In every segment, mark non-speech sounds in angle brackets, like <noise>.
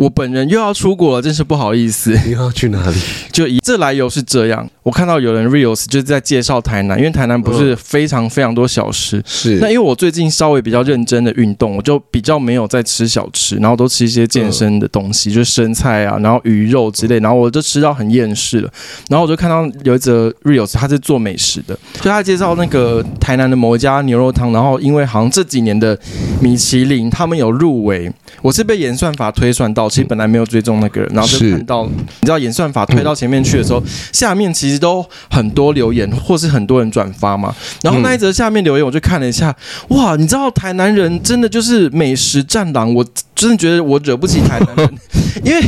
我本人又要出国了，真是不好意思。你要去哪里？<laughs> 就以这来由是这样。我看到有人 reels 就是在介绍台南，因为台南不是非常非常多小吃。是。那因为我最近稍微比较认真的运动，我就比较没有在吃小吃，然后都吃一些健身的东西，就是生菜啊，然后鱼肉之类，然后我就吃到很厌世了。然后我就看到有一则 reels，他是做美食的，就他介绍那个台南的某一家牛肉汤，然后因为好像这几年的米其林他们有入围，我是被演算法推算到。其实本来没有追踪那个人，然后就看到，你知道演算法推到前面去的时候，下面其实都很多留言，或是很多人转发嘛。然后那一则下面留言，我就看了一下，哇，你知道台南人真的就是美食战狼，我真的觉得我惹不起台南人，<laughs> 因为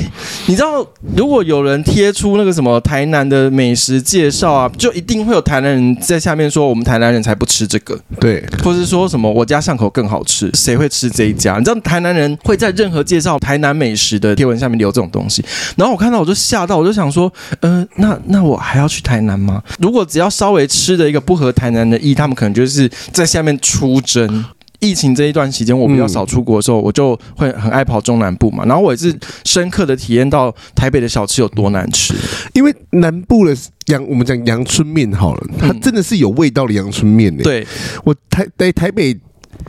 你知道，如果有人贴出那个什么台南的美食介绍啊，就一定会有台南人在下面说我们台南人才不吃这个，对，或是说什么我家巷口更好吃，谁会吃这一家？你知道台南人会在任何介绍台南美食的贴文下面留这种东西，然后我看到我就吓到，我就想说，呃，那那我还要去台南吗？如果只要稍微吃的一个不合台南的意，他们可能就是在下面出征。疫情这一段期间，我比较少出国的时候，我就会很爱跑中南部嘛，然后我也是深刻的体验到台北的小吃有多难吃，因为南部的阳，我们讲阳春面好了，它真的是有味道的阳春面呢。对，我台在台北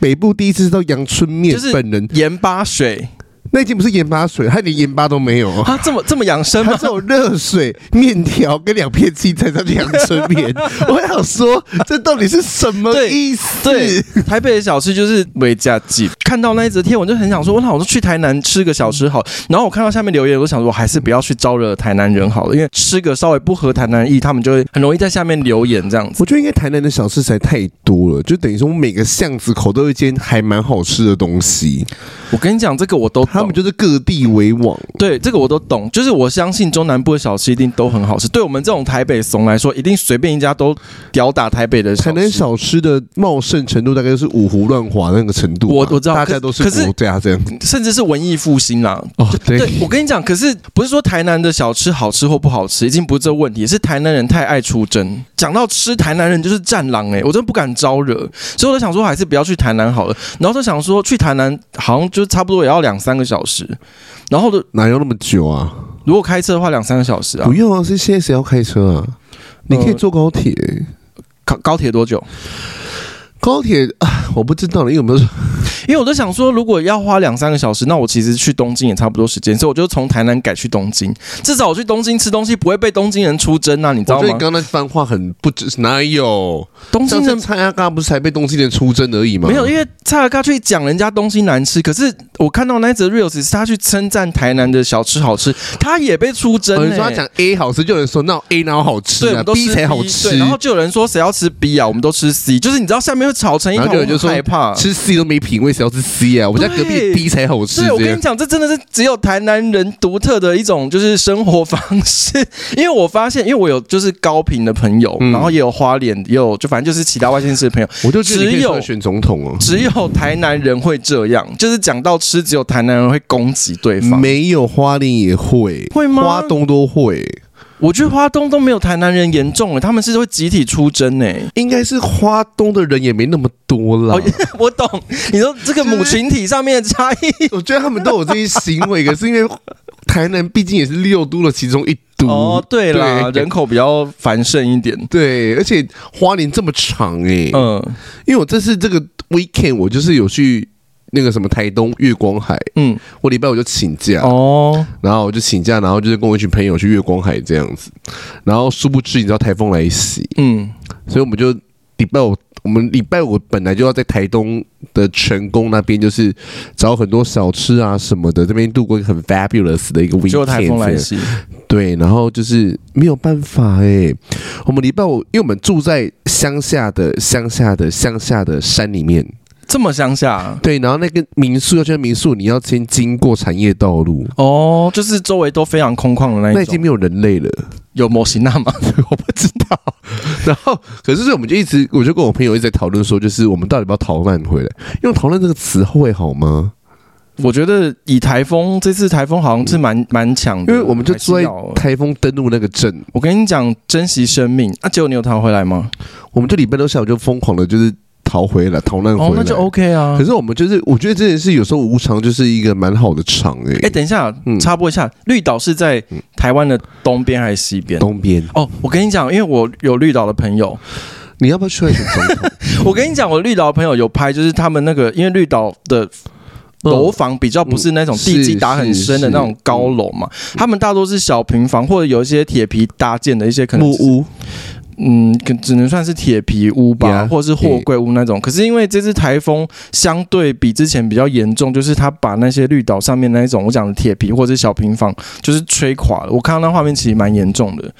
北部第一次吃到阳春面，就是本人盐巴水。那已经不是盐巴水，它连盐巴都没有。它这么这么养生吗？它只有热水、面条跟两片青菜，它就阳春面。<laughs> 我想说，这到底是什么意思？对，对台北的小吃就是维加鸡。看到那一则贴我，就很想说，那我就去台南吃个小吃好。然后我看到下面留言，我想说，我还是不要去招惹台南人好了，因为吃个稍微不合台南意，他们就会很容易在下面留言这样子。我觉得应该台南的小吃实在太多了，就等于说我每个巷子口都有一间还蛮好吃的东西。我跟你讲，这个我都。他们就是各地为王，对这个我都懂。就是我相信中南部的小吃一定都很好吃。对我们这种台北怂来说，一定随便一家都吊打台北的。台南小吃的茂盛程度大概就是五胡乱华那个程度。我我知道，大家都是国家这样，甚至是文艺复兴啦。哦，对，对我跟你讲，可是不是说台南的小吃好吃或不好吃，已经不是这个问题，是台南人太爱出征。讲到吃，台南人就是战狼哎、欸，我真的不敢招惹，所以我就想说，还是不要去台南好了。然后就想说，去台南好像就差不多也要两三个小时。然后的哪有那么久啊？如果开车的话，两三个小时啊。不用啊，是现在谁要开车啊？你可以坐高铁。高高铁多久？高铁啊，我不知道了，因为我们。因为我都想说，如果要花两三个小时，那我其实去东京也差不多时间，所以我就从台南改去东京。至少我去东京吃东西不会被东京人出征啊，你知道吗？所以你刚刚那番话很不值，哪有东京人蔡阿嘎不是才被东京人出征而已吗？没有，因为蔡阿嘎去讲人家东西难吃，可是我看到那则 reels 是他去称赞台南的小吃好吃，他也被出征、欸。你说他讲 A 好吃，就有人说那 A 哪好吃啊？B 才好吃。然后就有人说谁要吃 B 啊？我们都吃 C，就是你知道下面会吵成一团，我就害怕吃 C 都没品味，谁要吃 C 啊？我家隔壁 B 才好吃。对，我跟你讲，这真的是只有台南人独特的一种就是生活方式。<laughs> 因为我发现，因为我有就是高频的朋友，然后也有花脸，也有就反正就是其他外县市的朋友，我就只有选总统哦。只有台南人会这样，就是讲到吃，只有台南人会攻击对方。没有花脸也会，会吗？花东都会。我觉得花东都没有台南人严重诶，他们是会集体出征诶，应该是花东的人也没那么多了。<laughs> 我懂，你说这个母群体上面的差异，<laughs> 我觉得他们都有这些行为，可是因为台南毕竟也是六都的其中一都。哦，对啦，人口比较繁盛一点，对，而且花莲这么长诶，嗯，因为我这次这个 weekend 我就是有去。那个什么台东月光海，嗯，我礼拜五就请假。哦，然后我就请假，然后就是跟我一群朋友去月光海这样子，然后殊不知你知道台风来袭，嗯，所以我们就礼拜五，我们礼拜五本来就要在台东的成功那边，就是找很多小吃啊什么的，这边度过一个很 fabulous 的一个 weekend，台风来袭，对，然后就是没有办法哎、欸，我们礼拜五，因为我们住在乡下的乡下的乡下的山里面。这么乡下、啊，对，然后那个民宿要去民宿，你要先经过产业道路哦，就是周围都非常空旷的那一种，那已经没有人类了，有摩西娜吗？<laughs> 我不知道。然后，可是我们就一直，我就跟我朋友一直在讨论说，就是我们到底要不要逃难回来？用逃难这个词会好吗？我觉得以台风这次台风好像是蛮蛮强的，因为我们就住在台风登陆那个镇。我跟你讲，珍惜生命啊！结果你有逃回来吗？我们这礼拜六下午就疯狂的，就是。逃回来，逃难回来，哦，那就 OK 啊。可是我们就是，我觉得这件事有时候无常就是一个蛮好的场哎。哎，等一下，插播一下，绿岛是在台湾的东边还是西边？东边。哦，我跟你讲，因为我有绿岛的朋友。你要不要去选总统？我跟你讲，我绿岛的朋友有拍，就是他们那个，因为绿岛的楼房比较不是那种地基打很深的那种高楼嘛，他们大多是小平房或者有一些铁皮搭建的一些可能木屋，嗯，可只能算是铁皮屋吧，或者是货柜屋那种。可是因为这次台风相对比之前比较严重，就是他把那些绿岛上面那一种我讲的铁皮或者小平房就是吹垮了。我看到那画面其实蛮严重的。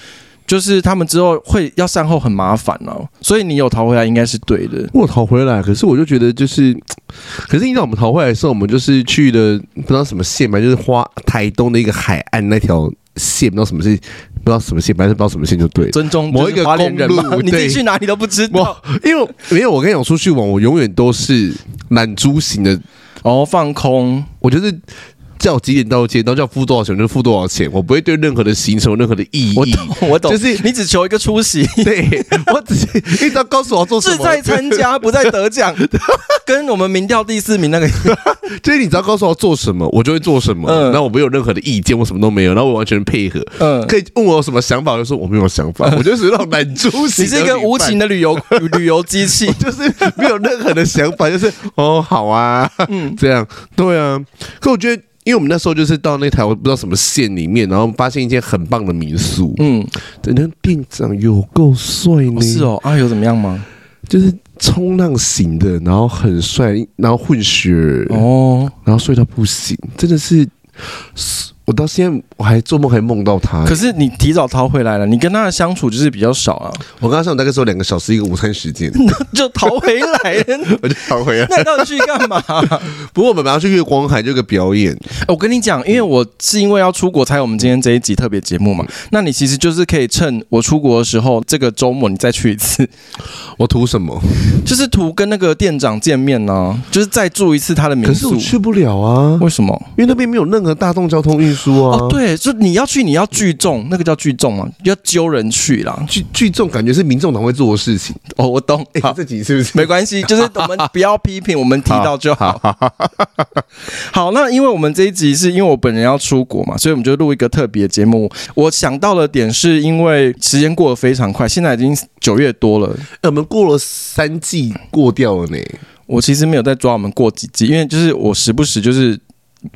就是他们之后会要善后很麻烦哦，所以你有逃回来应该是对的。我逃回来，可是我就觉得就是，<tsk> 可是你知道我们逃回来的时候，我们就是去的不知道什么线嘛，就是花台东的一个海岸那条线，不知道什么线不知道什么线，反正不知道什么线就对。尊重某一个公路，你自己去哪里都不知道。因为因为我跟你讲，出去玩我永远都是满猪型的，哦，放空，我就是。叫几点到几点，然后叫付多少钱就付多少钱，我不会对任何的行程有任何的意义。我懂，我懂，就是你只求一个出席。<laughs> 对，我只是你只要告诉我要做什么，是在参加，<laughs> 不在得奖，跟我们民调第四名那个。<laughs> 就是你只要告诉我要做什么，我就会做什么。嗯，然后我没有任何的意见，我什么都没有，然后我完全配合。嗯，可以问我有什么想法，我就说我没有想法，我就是那种懒猪型。你是一个无情的旅游旅游机器，就是没有任何的想法，就是哦好啊，嗯，这样对啊。可我觉得。因为我们那时候就是到那台我不知道什么县里面，然后发现一间很棒的民宿。嗯，对，那店长有够帅呢。是哦，啊，有怎么样吗？就是冲浪型的，然后很帅，然后混血哦，然后帅到不行，真的是。我到现在我还做梦还梦到他，可是你提早逃回来了，你跟他的相处就是比较少啊。我跟他相处大概只有两个小时一个午餐时间，<laughs> 就逃回来了，我就逃回来。那你到底去干嘛？<laughs> 不过我们马上去月光海这个表演。我跟你讲，因为我是因为要出国才有我们今天这一集特别节目嘛。那你其实就是可以趁我出国的时候，这个周末你再去一次。我图什么？就是图跟那个店长见面呢、啊，就是再住一次他的民宿。可是我去不了啊，为什么？因为那边没有任何大众交通运。说啊，哦，对，就你要去，你要聚众，那个叫聚众嘛，要揪人去啦。聚聚众感觉是民众党会做的事情。哦，我懂。好，这集是不是没关系？<laughs> 就是我们不要批评，我们提到就好。<laughs> 好，那因为我们这一集是因为我本人要出国嘛，所以我们就录一个特别节目。我想到的点是因为时间过得非常快，现在已经九月多了，我们过了三季过掉了呢。我其实没有在抓我们过几季，因为就是我时不时就是。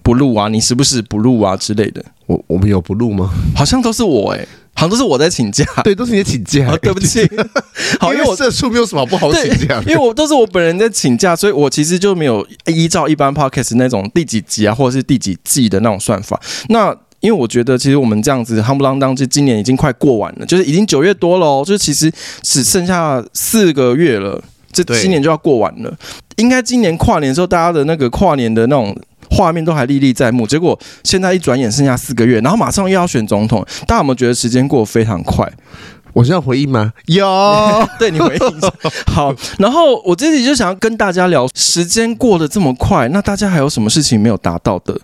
不录啊，你时不时不录啊之类的。我我们有不录吗？好像都是我哎、欸，好像都是我在请假。<laughs> 对，都是你在请假。对不起，<laughs> 好，因为我这书没有什么不好请假，因为我都是我本人在请假，所以我其实就没有依照一般 podcast 那种第几集啊，或者是第几季的那种算法。那因为我觉得，其实我们这样子夯不啷当，就今年已经快过完了，就是已经九月多了哦，就是其实只剩下四个月了，这今年就要过完了。应该今年跨年的时候，大家的那个跨年的那种。画面都还历历在目，结果现在一转眼剩下四个月，然后马上又要选总统，大家有没有觉得时间过得非常快？我是要回应吗？有，<laughs> 对你回应。<laughs> 好，然后我自己就想要跟大家聊，时间过得这么快，那大家还有什么事情没有达到的？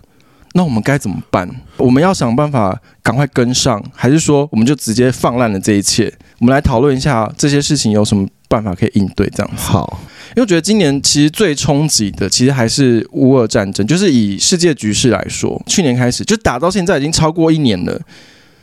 那我们该怎么办？我们要想办法赶快跟上，还是说我们就直接放烂了这一切？我们来讨论一下这些事情有什么办法可以应对？这样子好。因为我觉得今年其实最冲击的，其实还是乌俄战争。就是以世界局势来说，去年开始就打到现在，已经超过一年了。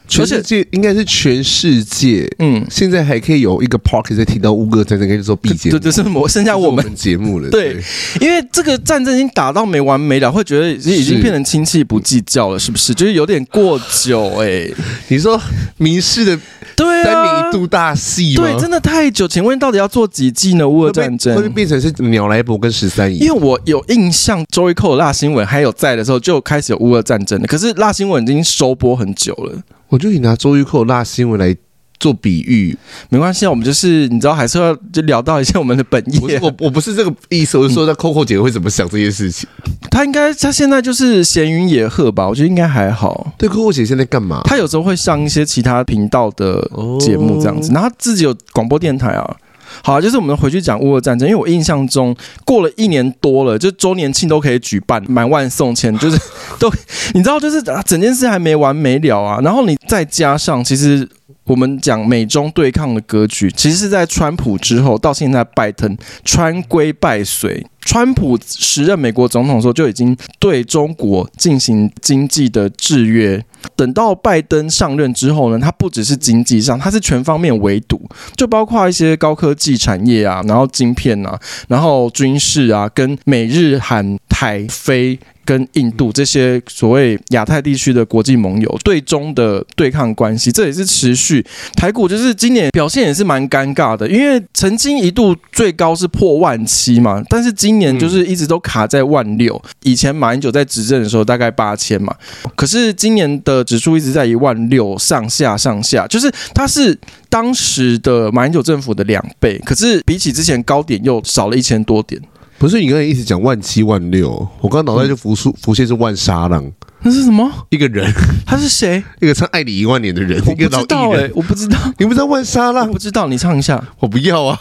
全世界应该是全世界，嗯，现在还可以有一个 podcast 在提到乌俄战争，跟你说毕节，对，就是我剩下我们节目了。对，因为这个战争已经打到没完没了，会觉得已经变成亲戚不计较了，是不是？就是有点过久哎、欸。<laughs> 你说民视的对三年一度大戏吗？对，真的太久。请问到底要做几季呢？乌俄战争会变成是鸟来伯跟十三姨？因为我有印象，周一扣辣新闻还有在的时候，就开始有乌俄战争了。可是辣新闻已经收播很久了。我就以拿周玉蔻辣新闻来做比喻，没关系啊，我们就是你知道，还是要就聊到一下我们的本业。我我不是这个意思，我是说，那 Coco 姐会怎么想这件事情？她应该，她现在就是闲云野鹤吧？我觉得应该还好。对，Coco 姐现在干嘛？她有时候会上一些其他频道的节目，这样子，然后她自己有广播电台啊。好，就是我们回去讲乌俄战争，因为我印象中过了一年多了，就周年庆都可以举办，满万送千，就是 <laughs> 都你知道，就是整件事还没完没了啊。然后你再加上，其实。我们讲美中对抗的格局，其实是在川普之后到现在拜登，川规败随。川普时任美国总统的时候就已经对中国进行经济的制约，等到拜登上任之后呢，他不只是经济上，他是全方面围堵，就包括一些高科技产业啊，然后晶片啊，然后军事啊，跟美日韩台菲。跟印度这些所谓亚太地区的国际盟友对中的对抗关系，这也是持续。台股就是今年表现也是蛮尴尬的，因为曾经一度最高是破万七嘛，但是今年就是一直都卡在万六。以前马英九在执政的时候大概八千嘛，可是今年的指数一直在一万六上下上下，就是它是当时的马英九政府的两倍，可是比起之前高点又少了一千多点。不是你刚才一直讲万七万六，我刚刚脑袋就浮出浮现是万沙浪，那是什么？一个人，他是谁？一个唱爱你一万年的人，我不知道哎、欸，我不知道，你不知道万沙浪？我不知道，你唱一下，我不要啊，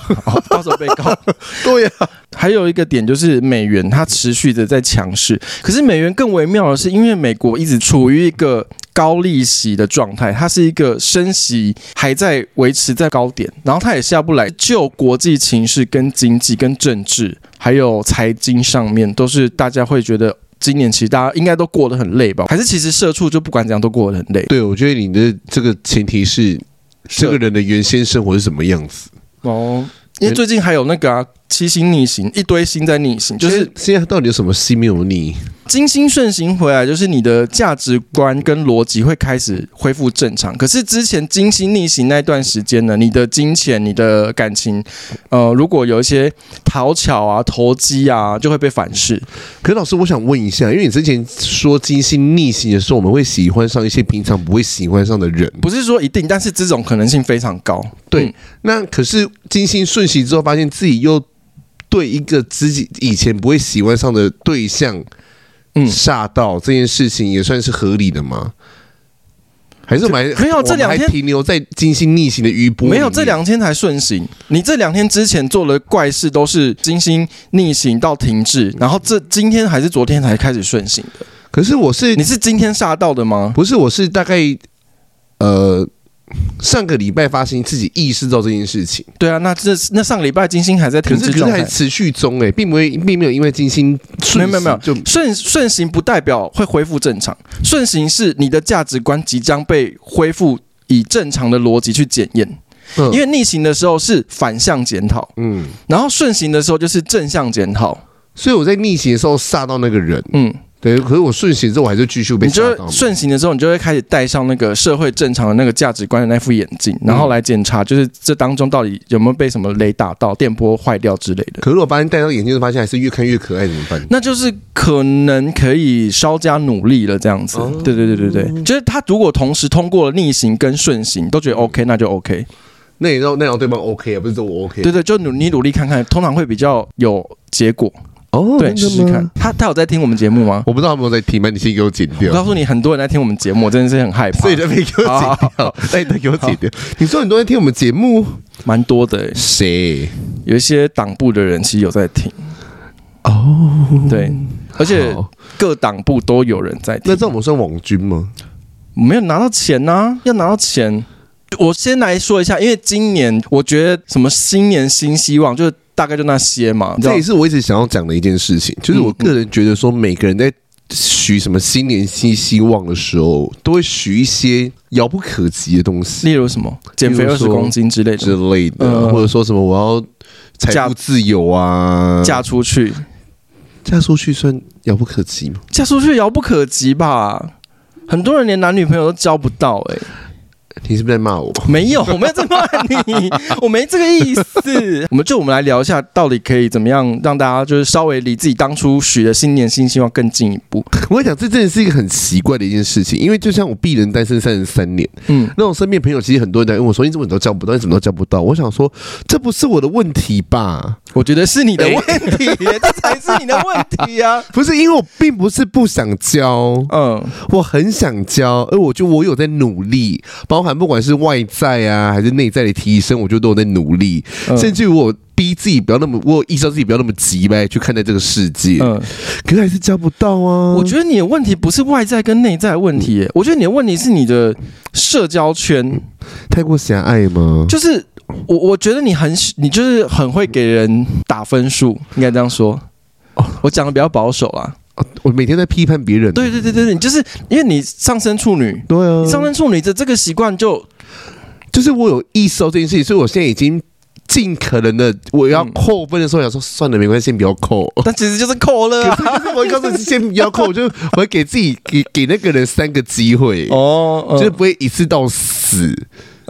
到时候被告。对呀、啊，还有一个点就是美元它持续的在强势，可是美元更微妙的是，因为美国一直处于一个。高利息的状态，它是一个升息还在维持在高点，然后它也下不来。就国际情势、跟经济、跟政治，还有财经上面，都是大家会觉得今年其实大家应该都过得很累吧？还是其实社畜就不管怎样都过得很累？对，我觉得你的这个前提是这个人的原先生活是什么样子哦。因为最近还有那个啊，七星逆行，一堆星在逆行，就是现在到底有什么星没有逆？金星顺行回来，就是你的价值观跟逻辑会开始恢复正常。可是之前金星逆行那段时间呢，你的金钱、你的感情，呃，如果有一些讨巧啊、投机啊，就会被反噬。可是老师，我想问一下，因为你之前说金星逆行的时候，我们会喜欢上一些平常不会喜欢上的人，不是说一定，但是这种可能性非常高。对，嗯、那可是金星顺行之后，发现自己又对一个自己以前不会喜欢上的对象。嗯，吓到这件事情也算是合理的吗？还是我们还没有这两天停留在金星逆行的余波？没有，这两天才顺行。你这两天之前做的怪事，都是金星逆行到停滞，然后这今天还是昨天才开始顺行的。可是我是，你是今天吓到的吗？不是，我是大概呃。上个礼拜发生，自己意识到这件事情。对啊，那这那上个礼拜金星还在停滞可是，还持续中诶，并不会，并没有因为金星顺没有没有就顺顺行不代表会恢复正常，顺行是你的价值观即将被恢复以正常的逻辑去检验，因为逆行的时候是反向检讨，嗯，然后顺行的时候就是正向检讨，所以我在逆行的时候杀到那个人，嗯。对，可是我顺行之后，我还是继续被。你就顺行的时候，你就会开始戴上那个社会正常的那个价值观的那副眼镜，然后来检查，就是这当中到底有没有被什么雷打到、电波坏掉之类的。可是我发现戴上眼镜，就发现还是越看越可爱，怎么办？那就是可能可以稍加努力了，这样子。哦、对对对对对，就是他如果同时通过了逆行跟顺行，都觉得 OK，那就 OK。那也让那让对方 OK 啊，不是说我 OK。对对，就努你努力看看，通常会比较有结果。哦，对，试试看。他他有在听我们节目吗？我不知道他有没有在听那？你先给我剪掉。我告诉你，很多人在听我们节目，我真的是很害怕。所以就没给我剪掉，哎，给我剪掉。你说很多人在听我们节目，蛮多的。谁？有一些党部的人其实有在听。哦，对，而且各党部都有人在听。那这我们算网军吗？没有拿到钱呐，要拿到钱。我先来说一下，因为今年我觉得什么新年新希望就是。大概就那些嘛，这也是我一直想要讲的一件事情，就是我个人觉得说，每个人在许什么新年新希望的时候，都会许一些遥不可及的东西，例如什么？减肥二十公斤之类的之类的，或者说什么我要财富自由啊，嫁出去，嫁出去算遥不可及吗？嫁出去遥不可及吧，很多人连男女朋友都交不到哎、欸。你是不是在骂我？<laughs> 没有，我没有在骂 <laughs> 你，我没这个意思。<laughs> 我们就我们来聊一下，到底可以怎么样让大家就是稍微离自己当初许的新年新希望更进一步。我跟你讲，这真的是一个很奇怪的一件事情，因为就像我敝人单身三十三年，嗯，那我身边朋友其实很多人在问我说：“你怎么都交不到？你怎么都交不到？”我想说，这不是我的问题吧？我觉得是你的问题，这才是你的问题啊！不是因为我并不是不想交，嗯，我很想交，而我就我有在努力，包含不管是外在啊还是内在的提升，我觉得都有在努力，甚至于我。逼自己不要那么，我意识到自己不要那么急呗，去看待这个世界。嗯，可是还是交不到啊。我觉得你的问题不是外在跟内在的问题，我觉得你的问题是你的社交圈太过狭隘吗？就是我，我觉得你很，你就是很会给人打分数，应该这样说。哦，我讲的比较保守啊。我每天在批判别人。对对对对，对就是因为你上升处女，对啊，上升处女的这个习惯就。就是我有意识到这件事情，所以我现在已经尽可能的，我要扣分的时候，想说算了，没关系，先不要扣。但其实就是扣了，啊，可是我告诉你，先不要扣，我就我会给自己给给那个人三个机会哦，就是不会一次到死。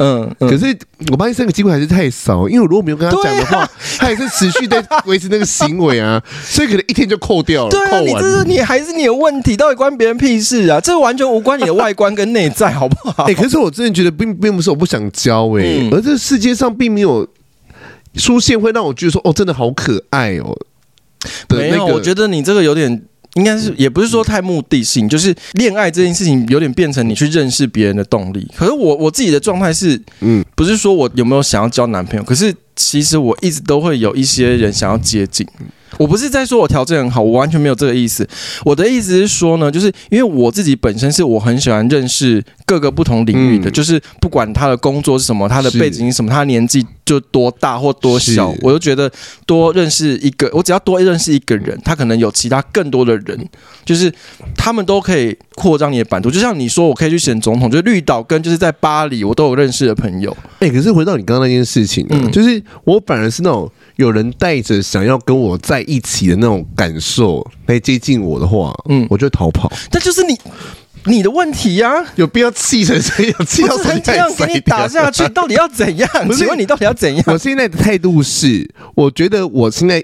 嗯，可是我发现三个机会还是太少，因为我如果没有跟他讲的话，他也是持续在 <laughs> 维持那个行为啊，所以可能一天就扣掉了。对啊，你这是你还是你的问题，到底关别人屁事啊？这完全无关你的外观跟内在，好不好？<laughs> 哎，可是我真的觉得并并不是我不想教哎，而这世界上并没有出现会让我觉得说哦，真的好可爱哦。没有，我觉得你这个有点。应该是也不是说太目的性，就是恋爱这件事情有点变成你去认识别人的动力。可是我我自己的状态是，嗯，不是说我有没有想要交男朋友，可是其实我一直都会有一些人想要接近。我不是在说我条件很好，我完全没有这个意思。我的意思是说呢，就是因为我自己本身是我很喜欢认识各个不同领域的，嗯、就是不管他的工作是什么，他的背景是什么，他年纪就多大或多小，我就觉得多认识一个，我只要多认识一个人，他可能有其他更多的人，就是他们都可以扩张你的版图。就像你说，我可以去选总统，就是绿岛跟就是在巴黎，我都有认识的朋友。哎、欸，可是回到你刚刚那件事情，嗯，就是我反而是那种。有人带着想要跟我在一起的那种感受来接近我的话，嗯，我就逃跑。但就是你你的问题呀、啊！有必要气成这样？气到这样给你打下去，到底要怎样？请问你到底要怎样？我现在的态度是，我觉得我现在，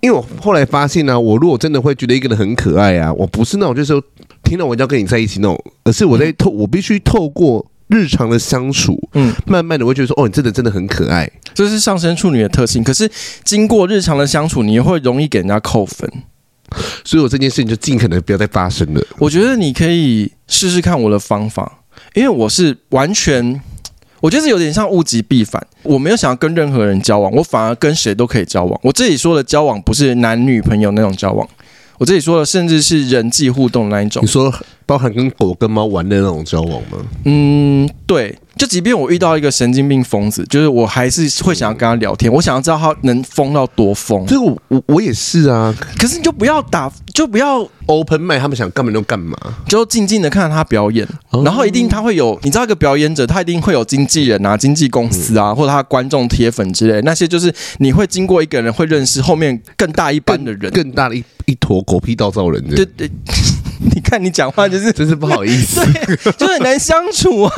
因为我后来发现呢、啊，我如果真的会觉得一个人很可爱啊，我不是那种就是说听到我一定要跟你在一起那种，而是我在透，我必须透过。日常的相处，嗯，慢慢的我会觉得说，哦，你真的真的很可爱，这是上升处女的特性。可是经过日常的相处，你也会容易给人家扣分，所以我这件事情就尽可能不要再发生了。我觉得你可以试试看我的方法，因为我是完全，我觉得有点像物极必反。我没有想要跟任何人交往，我反而跟谁都可以交往。我这里说的交往不是男女朋友那种交往。我这里说的，甚至是人际互动那一种。你说包含跟狗跟猫玩的那种交往吗？嗯，对。就即便我遇到一个神经病疯子，就是我还是会想要跟他聊天。我想要知道他能疯到多疯。这个我我我也是啊。可是你就不要打，就不要 open mind，他们想干嘛就干嘛，就静静的看着他表演。然后一定他会有，你知道一个表演者，他一定会有经纪人啊、经纪公司啊，或者他观众铁粉之类那些，就是你会经过一个人会认识后面更大一班的人，更大的一一坨狗屁倒灶人。对对。<laughs> 你看你讲话就是 <laughs> 真是不好意思，<laughs> 就很难相处啊。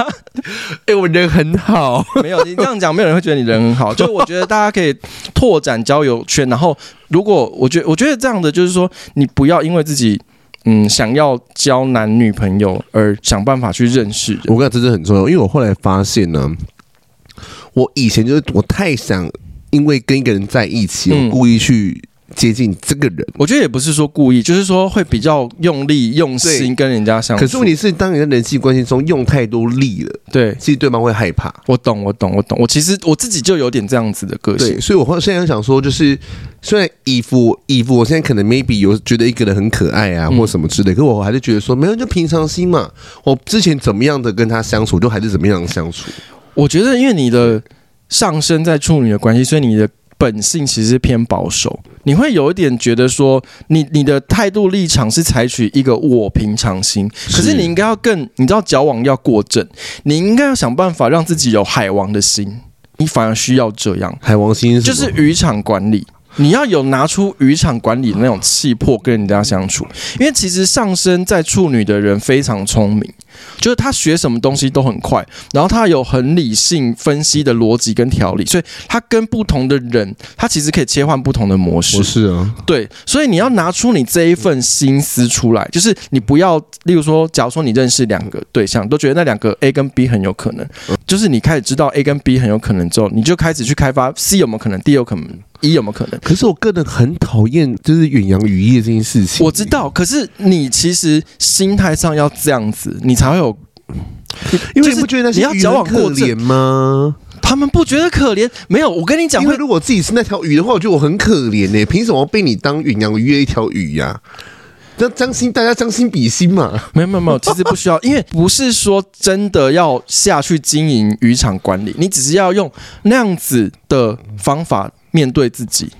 哎，我人很好，没有你这样讲，没有人会觉得你人很好。就我觉得大家可以拓展交友圈，然后如果我觉得我觉得这样的就是说，你不要因为自己嗯想要交男女朋友而想办法去认识人。我觉得这是很重要，因为我后来发现呢，我以前就是我太想因为跟一个人在一起，我故意去。接近这个人，我觉得也不是说故意，就是说会比较用力、用心跟人家相处。可是问题是，当你在人际关系中用太多力了，对，其实对方会害怕。我懂，我懂，我懂。我其实我自己就有点这样子的个性，对，所以我现在想说，就是虽然衣服衣服，我现在可能 maybe 有觉得一个人很可爱啊，或什么之类，可我还是觉得说，没有就平常心嘛。我之前怎么样的跟他相处，就还是怎么样的相处。我觉得，因为你的上升在处女的关系，所以你的。本性其实是偏保守，你会有一点觉得说你，你你的态度立场是采取一个我平常心，可是你应该要更，你知道矫枉要过正，你应该要想办法让自己有海王的心，你反而需要这样。海王心是就是渔场管理，你要有拿出渔场管理的那种气魄跟人家相处，因为其实上升在处女的人非常聪明。就是他学什么东西都很快，然后他有很理性分析的逻辑跟条理，所以他跟不同的人，他其实可以切换不同的模式。是啊，对，所以你要拿出你这一份心思出来，就是你不要，例如说，假如说你认识两个对象，都觉得那两个 A 跟 B 很有可能，就是你开始知道 A 跟 B 很有可能之后，你就开始去开发 C 有没有可能，D 有可能。一有没有可能？可是我个人很讨厌就是远洋渔业这件事情。我知道，可是你其实心态上要这样子，你才会有。因为你不觉得那些你要交往过程吗？他们不觉得可怜？没有，我跟你讲，因为如果自己是那条鱼的话，我觉得我很可怜呢。凭什么被你当远洋约一条鱼呀？那将心，大家将心比心嘛。没有没有没有，其实不需要，因为不是说真的要下去经营渔场管理，你只是要用那样子的方法面对自己。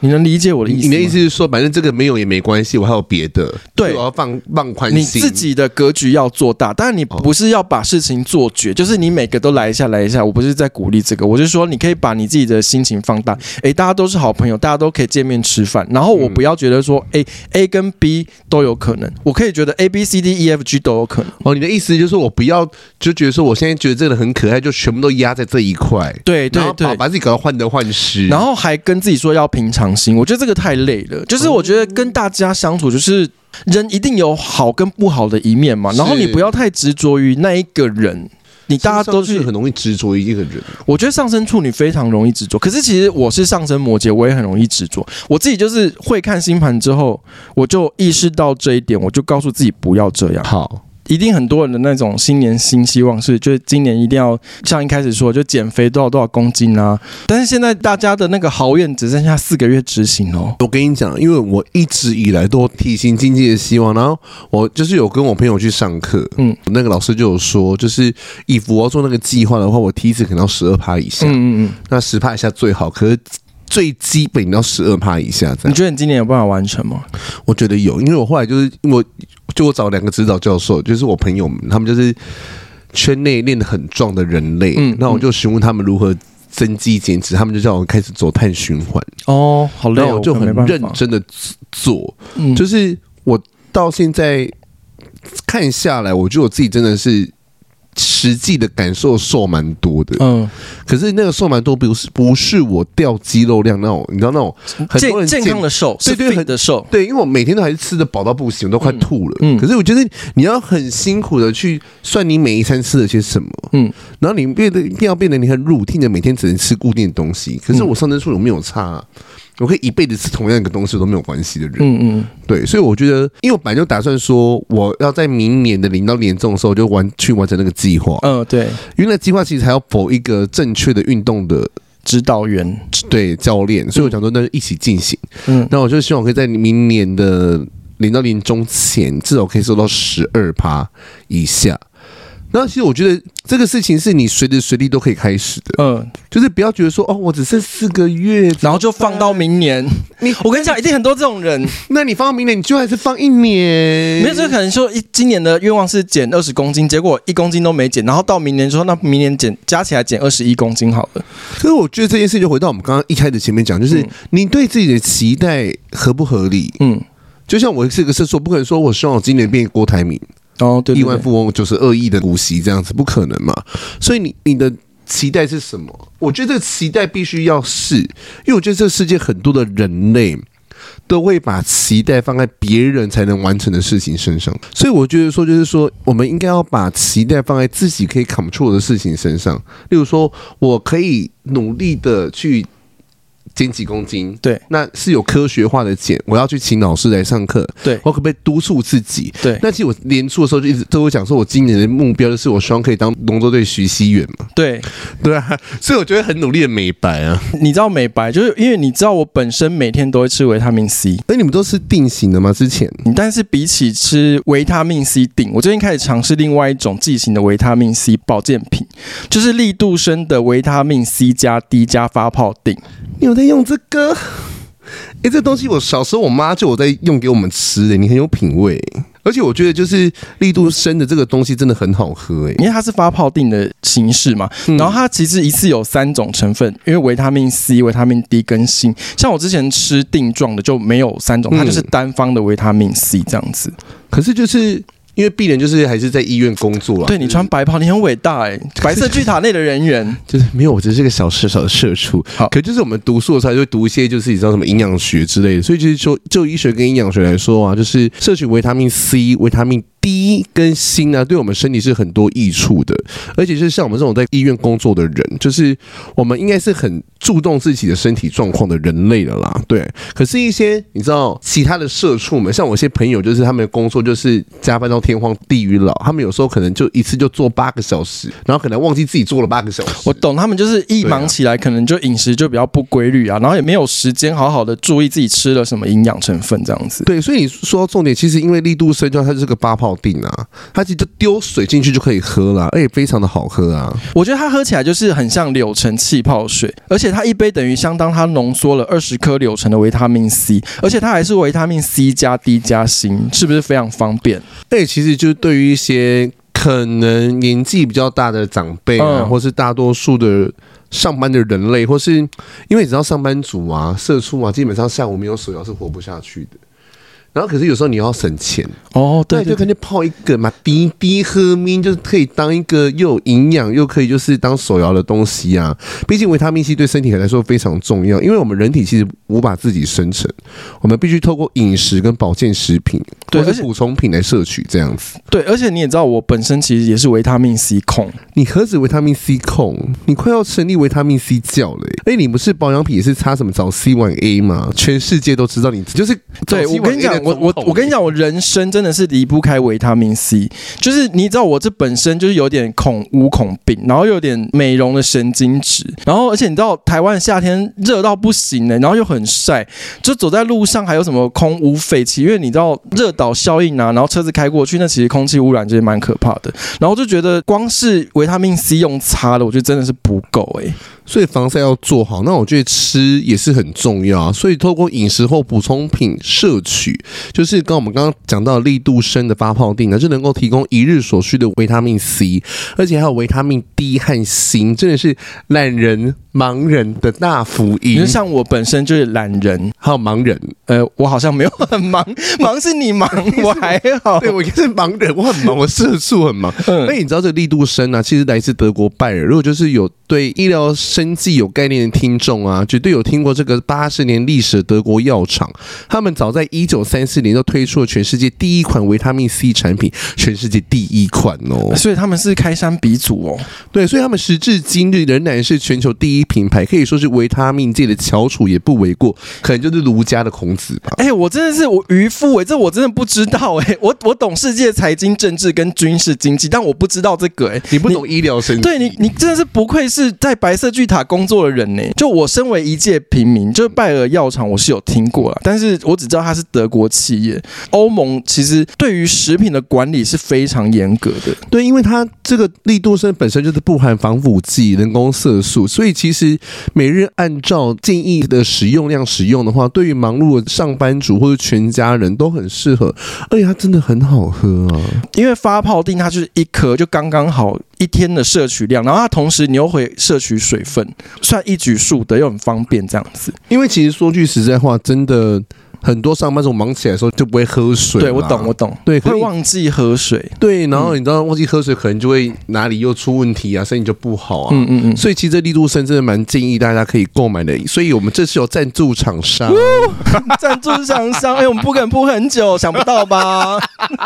你能理解我的意思？你的意思是说，反正这个没有也没关系，我还有别的。对，我要放放宽心。你自己的格局要做大，但是你不是要把事情做绝，就是你每个都来一下来一下。我不是在鼓励这个，我是说你可以把你自己的心情放大。诶，大家都是好朋友，大家都可以见面吃饭。然后我不要觉得说，诶，A 跟 B 都有可能，我可以觉得 A B C D E F G 都有可能。哦，你的意思就是说我不要就觉得说我现在觉得这个很可爱，就全部都压在这一块。对对对，把自己搞得患得患失，然后还跟自己说要平常心。我觉得这个太。太累了，就是我觉得跟大家相处，就是人一定有好跟不好的一面嘛。然后你不要太执着于那一个人，你大家都是很容易执着于一个人。我觉得上升处女非常容易执着，可是其实我是上升摩羯，我也很容易执着。我自己就是会看星盘之后，我就意识到这一点，我就告诉自己不要这样。好。一定很多人的那种新年新希望是，就是今年一定要像一开始说，就减肥多少多少公斤啊！但是现在大家的那个豪愿只剩下四个月执行哦。我跟你讲，因为我一直以来都体型经济的希望，然后我就是有跟我朋友去上课，嗯，那个老师就有说，就是以我要做那个计划的话，我体脂可能要十二趴以下，嗯嗯嗯，那十趴以下最好，可是。最基本要十二趴以下，你觉得你今年有办法完成吗？我觉得有，因为我后来就是我，就我找两个指导教授，就是我朋友们，他们就是圈内练得很壮的人类，嗯，那我就询问他们如何增肌减脂，他们就叫我开始走碳循环。哦，好累，我就很认真的做，嗯，就是我到现在看下来，我觉得我自己真的是。实际的感受瘦蛮多的，嗯，可是那个瘦蛮多，不是不是我掉肌肉量那种，你知道那种很多人健康的瘦，对对，很的瘦，对，因为我每天都还是吃的饱到不行，我都快吐了，嗯，可是我觉得你要很辛苦的去算你每一餐吃了些什么，嗯，然后你变得一定要变得你很 routine 的每天只能吃固定的东西，可是我上升数有没有差啊？我可以一辈子吃同样一个东西都没有关系的人，嗯嗯，对，所以我觉得，因为我本来就打算说，我要在明年的零到年终的时候就完去完成那个计划，嗯，对，因为那计划其实还要否一个正确的运动的指导员，对教练，所以我想说那就一起进行，嗯，那我就希望可以在明年的零到年终前，至少可以瘦到十二趴以下。那其实我觉得这个事情是你随时随地都可以开始的，嗯，就是不要觉得说哦，我只剩四个月，然后就放到明年。你我跟你讲，一定很多这种人。那你放到明年，你就还是放一年？没有，这可能说一今年的愿望是减二十公斤，结果一公斤都没减，然后到明年说那明年减加起来减二十一公斤好了。所以我觉得这件事就回到我们刚刚一开始前面讲，就是你对自己的期待合不合理？嗯，就像我是个射手，不可能说我希望我今年变郭台铭。哦，对，亿万富翁就是二亿的股息这样子，不可能嘛？所以你你的期待是什么？我觉得这个期待必须要是，因为我觉得这个世界很多的人类都会把期待放在别人才能完成的事情身上，所以我觉得说，就是说，我们应该要把期待放在自己可以 control 的事情身上，例如说，我可以努力的去。减几公斤？对，那是有科学化的减。我要去请老师来上课。对，我可不可以督促自己？对，那其实我年初的时候就一直都会讲说，我今年的目标就是我希望可以当龙舟队徐熙媛嘛。对，对啊，<laughs> 所以我觉得很努力的美白啊。你知道美白，就是因为你知道我本身每天都会吃维他命 C。那，你们都是定型的吗？之前？但是比起吃维他命 C 定，我最近开始尝试另外一种剂型的维他命 C 保健品，就是力度生的维他命 C 加 D 加发泡定。你有在用这个？哎、欸，这东西我小时候我妈就有在用给我们吃，哎，你很有品味。而且我觉得就是力度生的这个东西真的很好喝，诶，因为它是发泡定的形式嘛。然后它其实一次有三种成分，因为维他命 C、维他命 D 跟锌。像我之前吃定状的就没有三种，它就是单方的维他命 C 这样子。可是就是。因为病人就是还是在医院工作了。对，你穿白袍，你很伟大哎，<laughs> 白色巨塔内的人员就是没有，我只是个小社小的社畜。好，可就是我们读书的时候就会读一些，就是你知道什么营养学之类的。所以就是说，就医学跟营养学来说啊，就是摄取维他命 C、维他命 D 跟锌啊，对我们身体是很多益处的，而且是像我们这种在医院工作的人，就是我们应该是很注重自己的身体状况的人类了啦。对，可是，一些你知道其他的社畜们，像我一些朋友，就是他们的工作就是加班到天荒地老，他们有时候可能就一次就做八个小时，然后可能忘记自己做了八个小时。我懂，他们就是一忙起来，可能就饮食就比较不规律啊，然后也没有时间好好的注意自己吃了什么营养成分这样子。对，所以你说到重点，其实因为力度生，就它是个八泡錠啊，它其实就丢水进去就可以喝了，而且非常的好喝啊。我觉得它喝起来就是很像柳橙气泡水，而且它一杯等于相当它浓缩了二十颗柳橙的维他命 C，而且它还是维他命 C 加 D 加锌，是不是非常方便？对，其实就是对于一些可能年纪比较大的长辈啊，嗯、或是大多数的上班的人类，或是因为你知道上班族啊、社畜啊，基本上下午没有手摇是活不下去的。然后可是有时候你要省钱哦，对，就干脆泡一个嘛，滴滴喝咪，就是可以当一个又有营养又可以就是当手摇的东西啊。毕竟维他命 C 对身体来说非常重要，因为我们人体其实无法自己生成，我们必须透过饮食跟保健食品或者补充品来摄取这样子。对，而且你也知道，我本身其实也是维他命 C 控。你何止维他命 C 控，你快要成立维他命 C 教了。哎，你不是保养品也是擦什么早 C 晚 A 吗？全世界都知道你就是。对，我跟你讲。我我我跟你讲，我人生真的是离不开维他命 C。就是你知道，我这本身就是有点恐乌恐病，然后有点美容的神经质，然后而且你知道，台湾夏天热到不行呢，然后又很晒，就走在路上还有什么空污废气，因为你知道热岛效应啊，然后车子开过去，那其实空气污染就是蛮可怕的。然后就觉得光是维他命 C 用擦的，我觉得真的是不够诶、欸。所以防晒要做好，那我觉得吃也是很重要啊。所以透过饮食或补充品摄取，就是跟我们刚刚讲到力度生的发泡定呢，就能够提供一日所需的维他命 C，而且还有维他命 D 和锌，真的是懒人盲人的大福音。像我本身就是懒人，还有盲人，呃，我好像没有很忙，<laughs> 忙是你忙，我还好。对，我也是盲人，我很忙，我社畜很忙。嗯，那你知道这个力度生呢、啊，其实来自德国拜耳。如果就是有对医疗生计有概念的听众啊，绝对有听过这个八十年历史的德国药厂。他们早在一九三四年就推出了全世界第一款维他命 C 产品，全世界第一款哦。所以他们是开山鼻祖哦。对，所以他们时至今日仍然是全球第一品牌，可以说是维他命界的翘楚也不为过。可能就是儒家的孔子吧。哎、欸，我真的是我渔夫哎，这我真的不知道哎。<laughs> 我我懂世界财经、政治跟军事经济，但我不知道这个哎。你不懂医疗生技？对你，你真的是不愧是在白色巨塔工作的人呢。就我身为一介平民，就拜耳药厂我是有听过了，但是我只知道它是德国企业。欧盟其实对于食品的管理是非常严格的，对，因为它这个力度生本身就是不含防腐剂、人工色素，所以其实每日按照建议的使用量使用的话，对于忙碌的上班族或者全家人都很适合，而且它真的很好喝啊！因为发泡定它就是一颗就刚刚好一天的摄取量，然后它同时你又会摄取水分，算一举数得又很方便这样子。因为其实说句实在话，真的。很多上班族忙起来的时候就不会喝水，对，我懂我懂，对，会忘记喝水，对，然后你知道忘记喝水可能就会哪里又出问题啊，身体就不好啊，嗯嗯嗯，所以其实这力度生真的蛮建议大家可以购买的，所以我们这次有赞助厂商，<laughs> 赞助厂商，哎，我们不敢铺很久，想不到吧？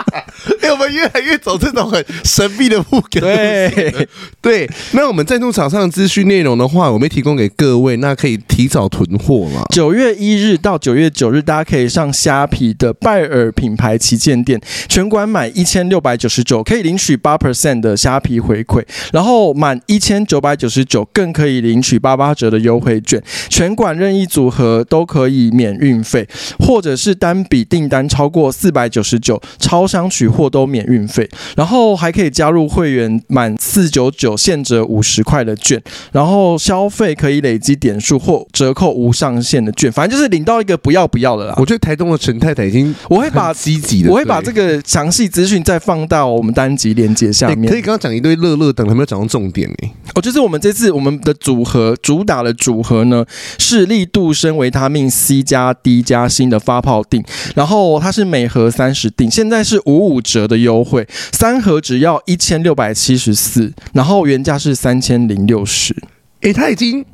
<laughs> 哎，我们越来越走这种很神秘的铺梗，对。<laughs> 对，那我们赞助厂商的资讯内容的话，我们提供给各位，那可以提早囤货嘛？九月一日到九月九日，大家。可以上虾皮的拜耳品牌旗舰店，全馆买一千六百九十九可以领取八 percent 的虾皮回馈，然后满一千九百九十九更可以领取八八折的优惠券，全馆任意组合都可以免运费，或者是单笔订单超过四百九十九，超商取货都免运费，然后还可以加入会员满四九九现折五十块的券，然后消费可以累积点数或折扣无上限的券，反正就是领到一个不要不要的。我觉得台东的陈太太已经我会把积极的，我会把这个详细资讯再放到我们单集链接下面。可以刚刚讲一堆乐乐等，还没有讲到重点呢。哦，就是我们这次我们的组合主打的组合呢，是力度生维他命 C 加 D 加锌的发泡锭，然后它是每盒三十锭，现在是五五折的优惠，三盒只要一千六百七十四，然后原价是三千零六十。诶，它已经。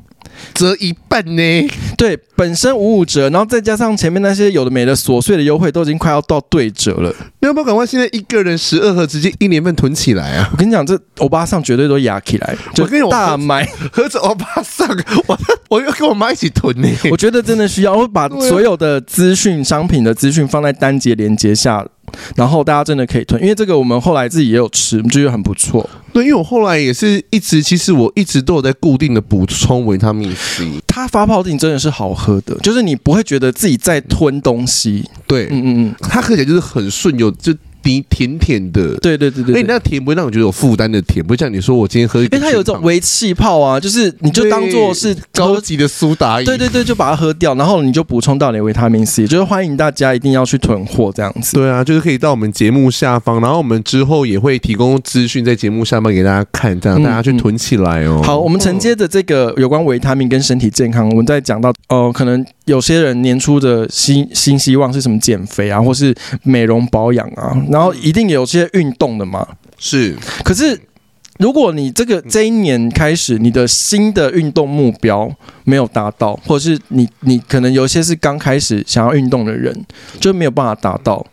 折一半呢？对，本身五五折，然后再加上前面那些有的没的琐碎的优惠，都已经快要到对折了。你要不要赶快现在一个人十二盒，直接一年份囤起来啊？我跟你讲，这欧巴桑绝对都压起来，就大买盒子欧巴桑，我我要跟我妈一起囤呢。我觉得真的需要，我把所有的资讯、商品的资讯放在单节连接下。然后大家真的可以囤，因为这个我们后来自己也有吃，我们觉得很不错。对，因为我后来也是一直，其实我一直都有在固定的补充维他命 C。它发泡锭真的是好喝的，就是你不会觉得自己在吞东西。对，嗯嗯嗯，它喝起来就是很顺，有就。你甜甜的，对对对对，哎，那甜不会让我觉得有负担的甜，不会像你说我今天喝一，因为它有一种微气泡啊，就是你就当做是高级的苏打饮，对对对，就把它喝掉，然后你就补充到你的维他命 C，就是欢迎大家一定要去囤货这样子。对啊，就是可以到我们节目下方，然后我们之后也会提供资讯在节目下方给大家看，这样大家去囤起来哦。好，我们承接着这个有关维他命跟身体健康，我们再讲到哦，可能有些人年初的新新希望是什么减肥啊，或是美容保养啊，然后一定有。些运动的嘛，是。可是，如果你这个这一年开始，你的新的运动目标没有达到，或者是你你可能有些是刚开始想要运动的人，就没有办法达到，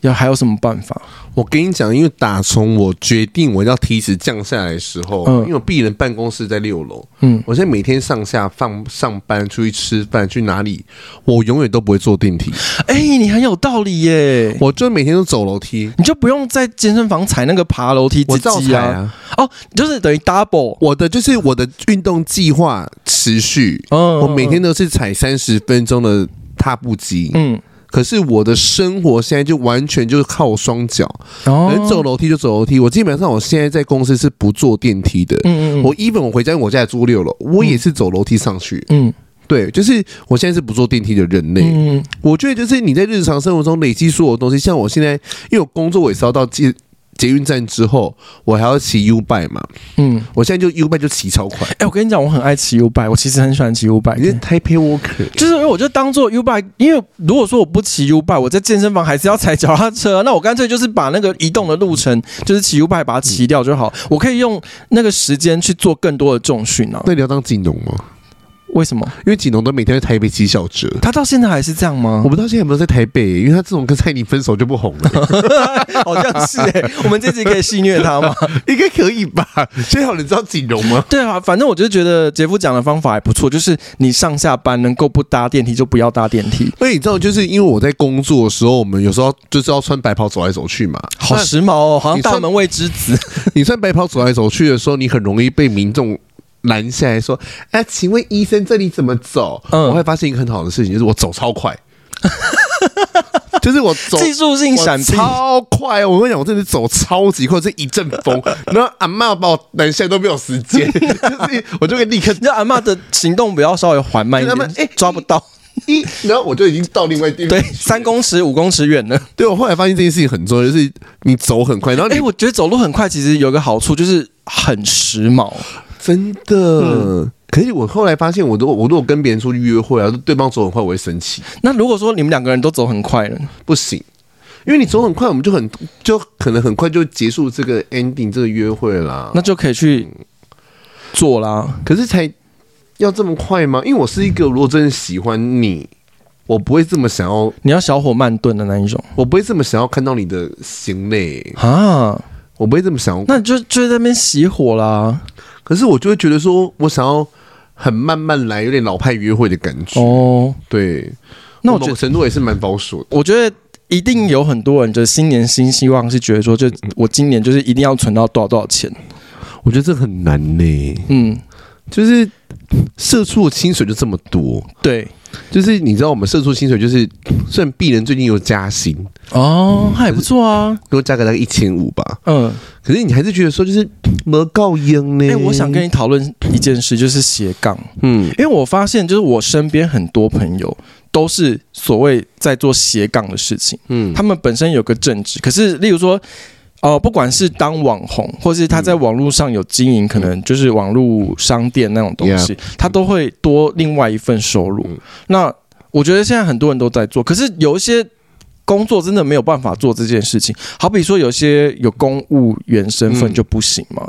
要还有什么办法？我跟你讲，因为打从我决定我要体脂降下来的时候，嗯，因为我敝人办公室在六楼，嗯，我现在每天上下放上班、出去吃饭、去哪里，我永远都不会坐电梯。哎、欸，你很有道理耶！我就每天都走楼梯，你就不用在健身房踩那个爬楼梯我照踩啊。哦，就是等于 double 我的，就是我的运动计划持续，嗯，我每天都是踩三十分钟的踏步机，嗯。可是我的生活现在就完全就是靠我双脚，能走楼梯就走楼梯。我基本上我现在在公司是不坐电梯的。嗯嗯。我 even 我回家，我家住六楼，我也是走楼梯上去。嗯。对，就是我现在是不坐电梯的人类。嗯。我觉得就是你在日常生活中累积所有东西，像我现在，因为我工作我也是要到街。捷运站之后，我还要骑 U bike 嘛？嗯，我现在就 U bike 就骑超快。哎、欸，我跟你讲，我很爱骑 U bike，我其实很喜欢骑 U bike。因为 Taipei Walker，就是因为我就当做 U bike，因为如果说我不骑 U bike，我在健身房还是要踩脚踏车，那我干脆就是把那个移动的路程，就是骑 U bike 把它骑掉就好，我可以用那个时间去做更多的重训啊。那你要当金龙吗？为什么？因为锦龙都每天在台北骑小折，他到现在还是这样吗？我不知道现在有没有在台北，因为他这种跟蔡妮分手就不红了，<laughs> 好像是哎、欸。我们这集可以戏虐他吗？<laughs> 应该可以吧？最好你知道锦龙吗？对啊，反正我就觉得杰夫讲的方法还不错，就是你上下班能够不搭电梯就不要搭电梯。所以你知道，就是因为我在工作的时候，我们有时候就是要穿白袍走来走去嘛，好时髦哦，好像大门未之子。<laughs> 你穿白袍走来走去的时候，你很容易被民众。拦下来说：“哎，请问医生这里怎么走？”嗯，我会发现一个很好的事情，就是我走超快，<laughs> 就是我走技术性闪避超快。我跟你讲，我真的走超级快，这一阵风，<laughs> 然后阿嬷把我拦下来都没有时间，<laughs> 就是我就会立刻。那阿嬷的行动比较稍微缓慢一点，哎，抓不到一，然后我就已经到另外地方，对，三公尺、五公尺远了。对，我后来发现这件事情很重要，就是你走很快，然后哎，我觉得走路很快其实有个好处，就是很时髦。真的，嗯、可是我后来发现，我如果我如果跟别人出去约会啊，对方走很快，我会生气。那如果说你们两个人都走很快了，不行，因为你走很快，我们就很就可能很快就结束这个 ending 这个约会啦。那就可以去做啦。可是才要这么快吗？因为我是一个如果真的喜欢你，我不会这么想要。你要小火慢炖的那一种，我不会这么想要看到你的行内啊，我不会这么想要。那你就就在那边熄火啦。可是我就会觉得说，我想要很慢慢来，有点老派约会的感觉。哦，对，那我觉得程度也是蛮保守的。我觉得一定有很多人的新年新希望是觉得说，就我今年就是一定要存到多少多少钱。我觉得这很难呢。嗯，就是社畜的薪水就这么多。对。就是你知道我们社畜薪水就是，虽然敝人最近有加薪哦，还不错啊，给我加个大概一千五吧。嗯，可是你还是觉得说就是没够用呢。哎，我想跟你讨论一件事，就是斜杠。嗯，因为我发现就是我身边很多朋友都是所谓在做斜杠的事情。嗯，他们本身有个正职，可是例如说。哦、呃，不管是当网红，或是他在网络上有经营，可能就是网络商店那种东西，他都会多另外一份收入。那我觉得现在很多人都在做，可是有一些工作真的没有办法做这件事情。好比说，有些有公务员身份就不行嘛？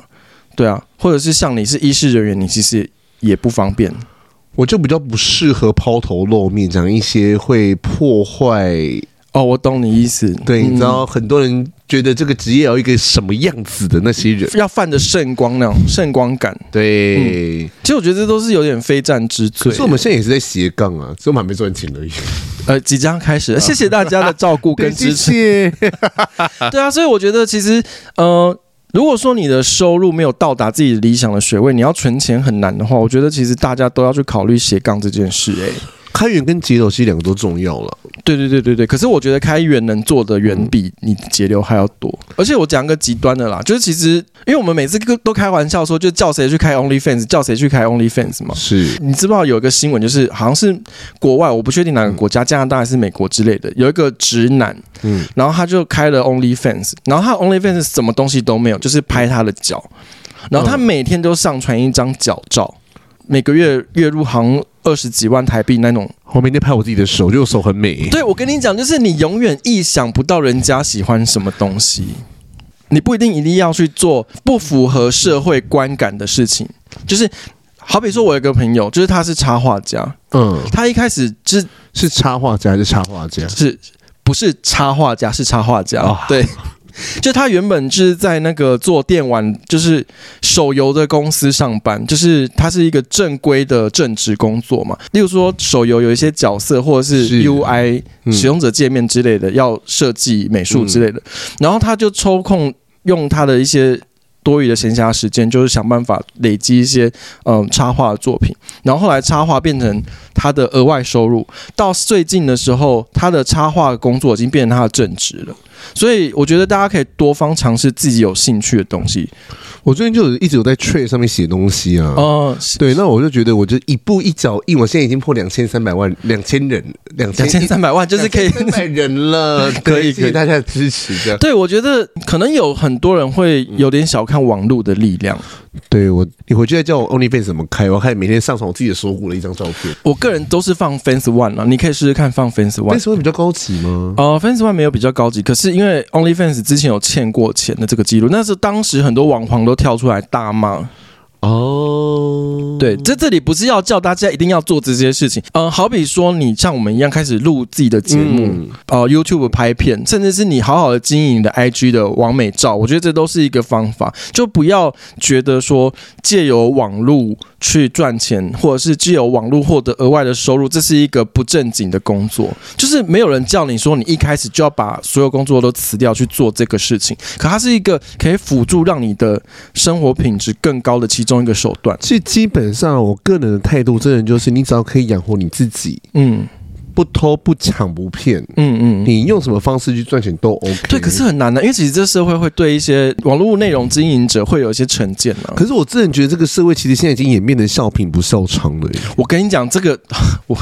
对啊，或者是像你是医事人员，你其实也不方便。我就比较不适合抛头露面，讲一些会破坏。哦，我懂你意思。对，你知道很多人觉得这个职业要一个什么样子的那些人，要泛着圣光那种圣光感。对、嗯，其实我觉得这都是有点非战之罪。可是我们现在也是在斜杠啊，所以我们还没赚钱而已。呃，即将开始了，谢谢大家的照顾跟支持。<laughs> <laughs> 对啊，所以我觉得其实，呃，如果说你的收入没有到达自己理想的水位，你要存钱很难的话，我觉得其实大家都要去考虑斜杠这件事、欸。哎。开源跟节流其实两个都重要了。对对对对对，可是我觉得开源能做的远比你节流还要多。而且我讲个极端的啦，就是其实因为我们每次都都开玩笑说，就叫谁去开 OnlyFans，叫谁去开 OnlyFans 嘛。是，你知不知道有一个新闻，就是好像是国外，我不确定哪个国家，加拿大还是美国之类的，有一个直男，嗯，然后他就开了 OnlyFans，然后他 OnlyFans 什么东西都没有，就是拍他的脚，然后他每天都上传一张脚照，每个月月入好像。二十几万台币那种，我每天拍我自己的手，就手很美。对，我跟你讲，就是你永远意想不到人家喜欢什么东西，你不一定一定要去做不符合社会观感的事情。就是好比说，我有个朋友，就是他是插画家，嗯，他一开始就是是插画家还是插画家？是不是插画家？是插画家，哦，对。就他原本是在那个做电玩，就是手游的公司上班，就是他是一个正规的正职工作嘛。例如说手游有一些角色或者是 UI 使用者界面之类的，要设计美术之类的，然后他就抽空用他的一些。多余的闲暇时间，就是想办法累积一些嗯插画的作品，然后后来插画变成他的额外收入。到最近的时候，他的插画工作已经变成他的正职了。所以我觉得大家可以多方尝试自己有兴趣的东西。我最近就一直有在 Trade 上面写东西啊。哦，对，那我就觉得，我就一步一脚印。我现在已经破两千三百万，两千人，两千三百万，就是可以三百人了。<laughs> 可以，谢谢大家的支持。这样，对，我觉得可能有很多人会有点小看网络的力量。对我，你回去再叫我 OnlyFans 怎么开？我开始每天上传我自己的锁骨的一张照片。我个人都是放 Fans One 了，你可以试试看放 Fans One。Fans One 比较高级吗？哦、uh,，Fans One 没有比较高级，可是因为 OnlyFans 之前有欠过钱的这个记录，那是当时很多网红都跳出来大骂。哦，对，在这里不是要叫大家一定要做这些事情，嗯、呃，好比说你像我们一样开始录自己的节目，嗯、呃，YouTube 拍片，甚至是你好好的经营你的 IG 的完美照，我觉得这都是一个方法，就不要觉得说借由网络去赚钱，或者是借由网络获得额外的收入，这是一个不正经的工作，就是没有人叫你说你一开始就要把所有工作都辞掉去做这个事情，可它是一个可以辅助让你的生活品质更高的其中一个手段，其实基本上，我个人的态度，真的就是，你只要可以养活你自己，嗯，不偷不抢不骗，嗯嗯，你用什么方式去赚钱都 OK。对，可是很难的，因为其实这社会会对一些网络内容经营者会有一些成见呢。可是我个人觉得，这个社会其实现在已经演变成笑贫不笑娼了。我跟你讲，这个 <laughs> 我。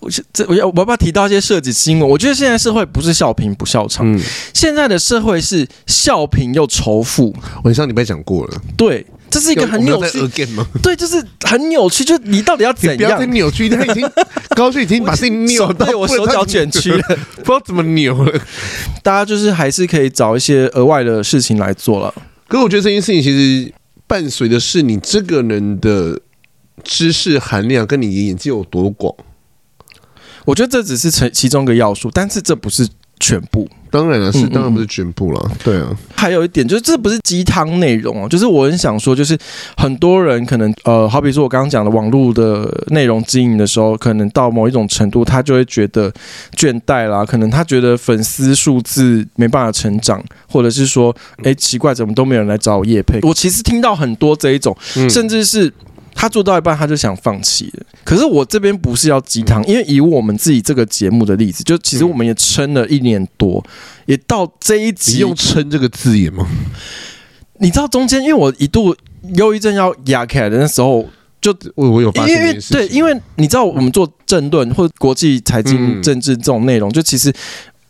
我这我要我要不要提到一些涉及新闻？我觉得现在社会不是笑贫不笑娼，嗯，现在的社会是笑贫又仇富。我上礼拜讲过了，对，这是一个很扭曲吗？对，就是很扭曲，就你到底要怎样？不要再扭曲，他已经高旭已经把自己 <laughs> 扭到我手脚卷曲了，<laughs> 不知道怎么扭了。大家就是还是可以找一些额外的事情来做了。可是我觉得这件事情其实伴随的是你这个人的知识含量跟你的眼界有多广。我觉得这只是成其中一个要素，但是这不是全部。当然了，是当然不是全部了。对啊，还有一点就是，这不是鸡汤内容哦。就是我很想说，就是很多人可能呃，好比说我刚刚讲的网络的内容经营的时候，可能到某一种程度，他就会觉得倦怠啦。可能他觉得粉丝数字没办法成长，或者是说，哎，奇怪，怎么都没有人来找我叶配。我其实听到很多这一种，甚至是。他做到一半，他就想放弃了。可是我这边不是要鸡汤，因为以我们自己这个节目的例子，就其实我们也撑了一年多，也到这一集。你用“撑”这个字眼吗？你知道中间，因为我一度忧郁症要压开来的那时候，就我我有发现，因为对，因为你知道我们做政论或国际财经政治这种内容，就其实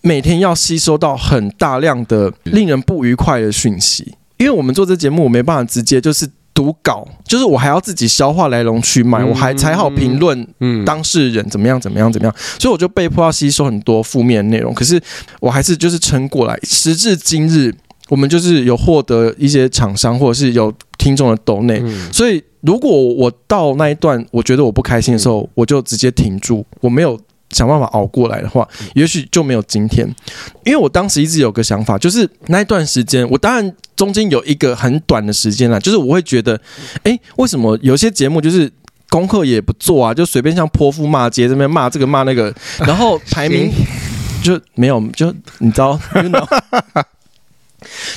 每天要吸收到很大量的令人不愉快的讯息，因为我们做这节目，我没办法直接就是。读稿就是我还要自己消化来龙去脉，我还才好评论当事人怎么样怎么样怎么样，所以我就被迫要吸收很多负面内容。可是我还是就是撑过来，时至今日，我们就是有获得一些厂商或者是有。听众的抖内，嗯、所以如果我到那一段我觉得我不开心的时候，嗯、我就直接停住，我没有想办法熬过来的话，也许就没有今天。因为我当时一直有个想法，就是那一段时间，我当然中间有一个很短的时间啦，就是我会觉得，哎、欸，为什么有些节目就是功课也不做啊，就随便像泼妇骂街这边骂这个骂那个，然后排名就没有，就你知道。You know?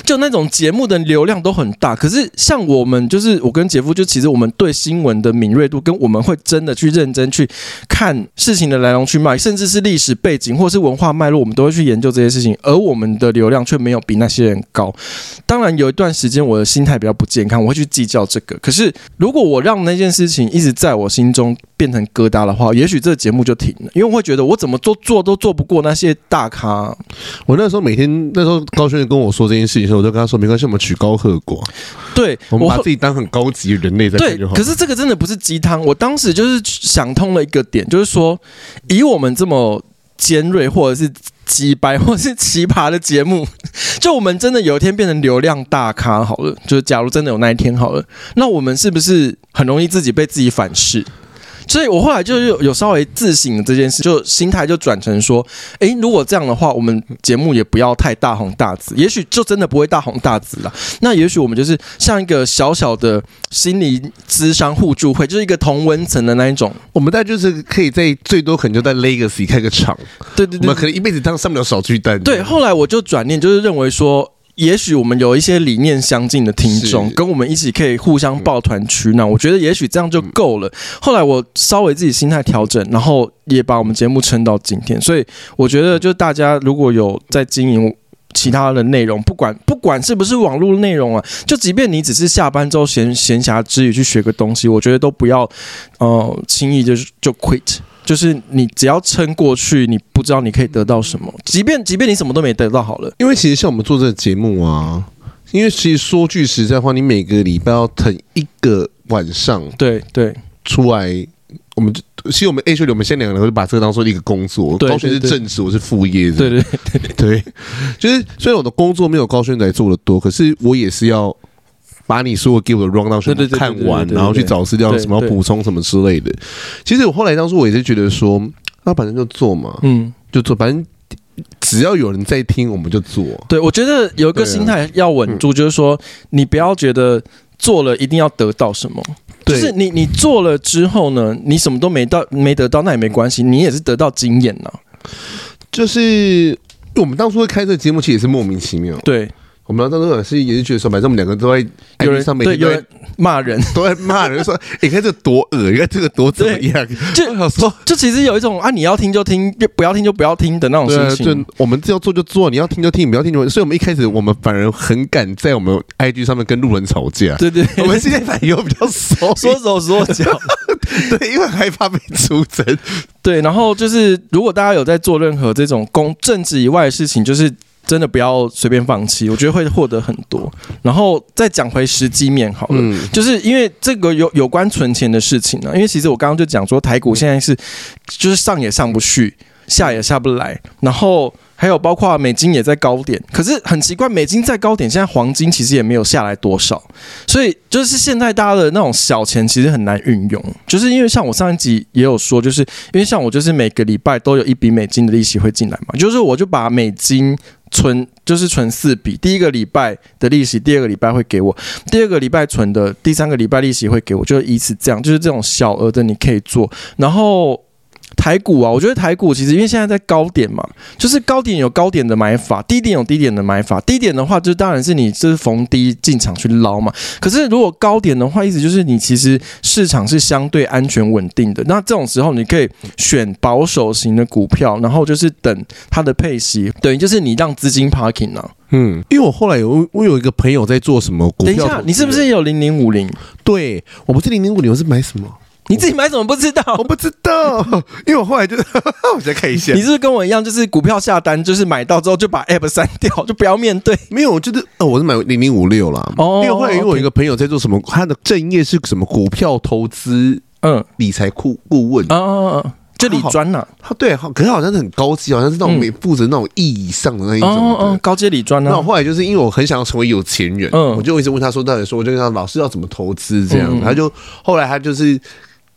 就那种节目的流量都很大，可是像我们，就是我跟杰夫，就其实我们对新闻的敏锐度，跟我们会真的去认真去看事情的来龙去脉，甚至是历史背景或是文化脉络，我们都会去研究这些事情。而我们的流量却没有比那些人高。当然，有一段时间我的心态比较不健康，我会去计较这个。可是，如果我让那件事情一直在我心中变成疙瘩的话，也许这个节目就停了，因为我会觉得我怎么做做都做不过那些大咖。我那时候每天那时候高轩跟我说这件事情的时候，我就跟他说：“没关系，我们取高和寡。”对，我们把自己当很高级人类在看就好。对，可是这个真的不是鸡汤。我当时就是想通了一个点，就是说，以我们这么尖锐或者是鸡掰或是奇葩的节目，<laughs> 就我们真的有一天变成流量大咖好了，就是假如真的有那一天好了，那我们是不是很容易自己被自己反噬？所以我后来就有有稍微自省的这件事，就心态就转成说，诶，如果这样的话，我们节目也不要太大红大紫，也许就真的不会大红大紫了。那也许我们就是像一个小小的心理咨商互助会，就是一个同温层的那一种。我们大概就是可以在最多可能就在 Legacy 开个场，对对对，我们可能一辈子当上不了小巨蛋。对，后来我就转念，就是认为说。也许我们有一些理念相近的听众，跟我们一起可以互相抱团取暖。我觉得也许这样就够了。后来我稍微自己心态调整，然后也把我们节目撑到今天。所以我觉得，就大家如果有在经营其他的内容，不管不管是不是网络内容啊，就即便你只是下班之后闲闲暇之余去学个东西，我觉得都不要呃轻易就就 quit。就是你只要撑过去，你不知道你可以得到什么。即便即便你什么都没得到好了，因为其实像我们做这个节目啊，因为其实说句实在话，你每个礼拜要腾一个晚上，对对，出来，我们就其实我们 A 学弟，我们现在两个人就把这个当做一个工作。高轩是正职，我是副业。对对对 <laughs> 对，就是虽然我的工作没有高轩来做的多，可是我也是要。把你说给我的 rundown 全部看完，然后去找资料，什么要补充什么之类的。其实我后来当初我也是觉得说，那反正就做嘛，嗯，就做，反正只要有人在听，我们就做。对，我觉得有一个心态要稳住，就是说你不要觉得做了一定要得到什么，就是你你做了之后呢，你什么都没到没得到，那也没关系，你也是得到经验呢。就是我们当初会开这个节目，其实也是莫名其妙。对。我们当时是也是觉得说，反正我们两个都在 IG 上面对，有人骂人，<laughs> 都在骂人，说你看这多恶，你看这个多怎么样？就好说，就其实有一种啊，你要听就听，不要听就不要听的那种心情。就我们只要做就做，你要听就听，你不要听就。所以我们一开始我们反而很敢在我们 IG 上面跟路人吵架。对对，我们现在反应比较熟，说手说脚。<laughs> 对，因为害怕被出征。对，然后就是如果大家有在做任何这种公政治以外的事情，就是。真的不要随便放弃，我觉得会获得很多。然后再讲回实际面好了，嗯、就是因为这个有有关存钱的事情呢。因为其实我刚刚就讲说，台股现在是就是上也上不去，下也下不来，然后。还有包括美金也在高点，可是很奇怪，美金在高点，现在黄金其实也没有下来多少，所以就是现在大家的那种小钱其实很难运用，就是因为像我上一集也有说，就是因为像我就是每个礼拜都有一笔美金的利息会进来嘛，就是我就把美金存，就是存四笔，第一个礼拜的利息，第二个礼拜会给我，第二个礼拜存的，第三个礼拜利息会给我，就以此这样，就是这种小额的你可以做，然后。台股啊，我觉得台股其实因为现在在高点嘛，就是高点有高点的买法，低点有低点的买法。低点的话，就当然是你就是逢低进场去捞嘛。可是如果高点的话，意思就是你其实市场是相对安全稳定的。那这种时候，你可以选保守型的股票，然后就是等它的配息，等于就是你让资金 parking 啊。嗯，因为我后来有我有一个朋友在做什么股票，等一下，你是不是也有零零五零？对，我不是零零五零，我是买什么？你自己买怎么不知道？我不知道，<laughs> 因为我后来就是 <laughs> 我再看一下。你是不是跟我一样，就是股票下单，就是买到之后就把 app 删掉，就不要面对？没有，就是哦，我是买零零五六啦。哦，因为后来因为我一个朋友在做什么，他的正业是什么股票投资，嗯，理财顾顾问。嗯嗯嗯。就理专呐，他对，可是好像是很高级，好像是那种负责那种亿以上的那一种，嗯嗯，高阶理专呢。那后来就是因为我很想要成为有钱人，嗯，我就一直问他说，到底说，我就跟他老师要怎么投资这样，他就后来他就是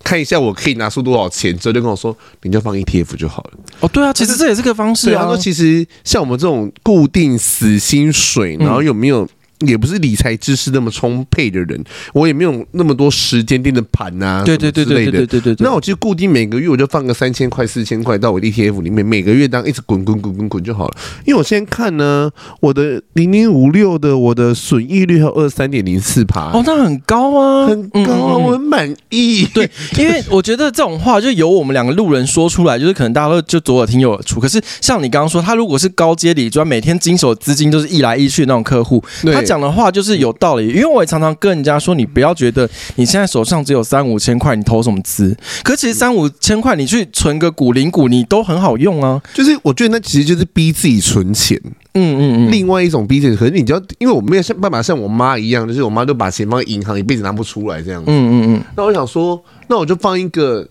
看一下我可以拿出多少钱，之后就跟我说，你就放 ETF 就好了。哦，对啊，其实这也是个方式啊。他说，其实像我们这种固定死薪水，然后有没有？也不是理财知识那么充沛的人，我也没有那么多时间盯着盘啊，对对对对对对对。那我就固定每个月我就放个三千块、四千块到我 ETF 里面，每个月当一直滚滚滚滚滚就好了。因为我现在看呢，我的零零五六的我的损益率还有二三点零四趴，哦，那很高啊，很高啊，我很满意。对，因为我觉得这种话就由我们两个路人说出来，就是可能大家都就左耳听右耳出。可是像你刚刚说，他如果是高阶理专，每天经手资金都是一来一去那种客户，他讲的话就是有道理，因为我也常常跟人家说，你不要觉得你现在手上只有三五千块，你投什么资？可其实三五千块，你去存个股、零股，你都很好用啊。就是我觉得那其实就是逼自己存钱，嗯嗯嗯。另外一种逼自己，可是你就要，因为我没有像办法像我妈一样，就是我妈都把钱放在银行，一辈子拿不出来这样子。嗯嗯嗯。那我想说，那我就放一个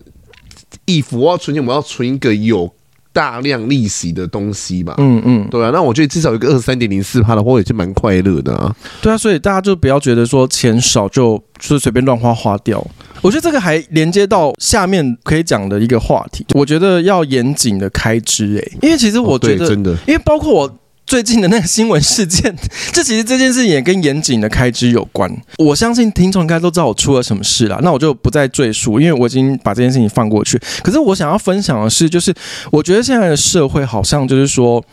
衣服我要存钱，我要存一个有。大量利息的东西吧，嗯嗯，对啊，那我觉得至少有个二十三点零四趴的话，也是蛮快乐的啊。对啊，所以大家就不要觉得说钱少就就是随便乱花花掉。我觉得这个还连接到下面可以讲的一个话题，我觉得要严谨的开支诶，因为其实我觉得真的，因为包括我。最近的那个新闻事件，<laughs> 这其实这件事情也跟严谨的开支有关。我相信听众应该都知道我出了什么事了，那我就不再赘述，因为我已经把这件事情放过去。可是我想要分享的是，就是我觉得现在的社会好像就是说，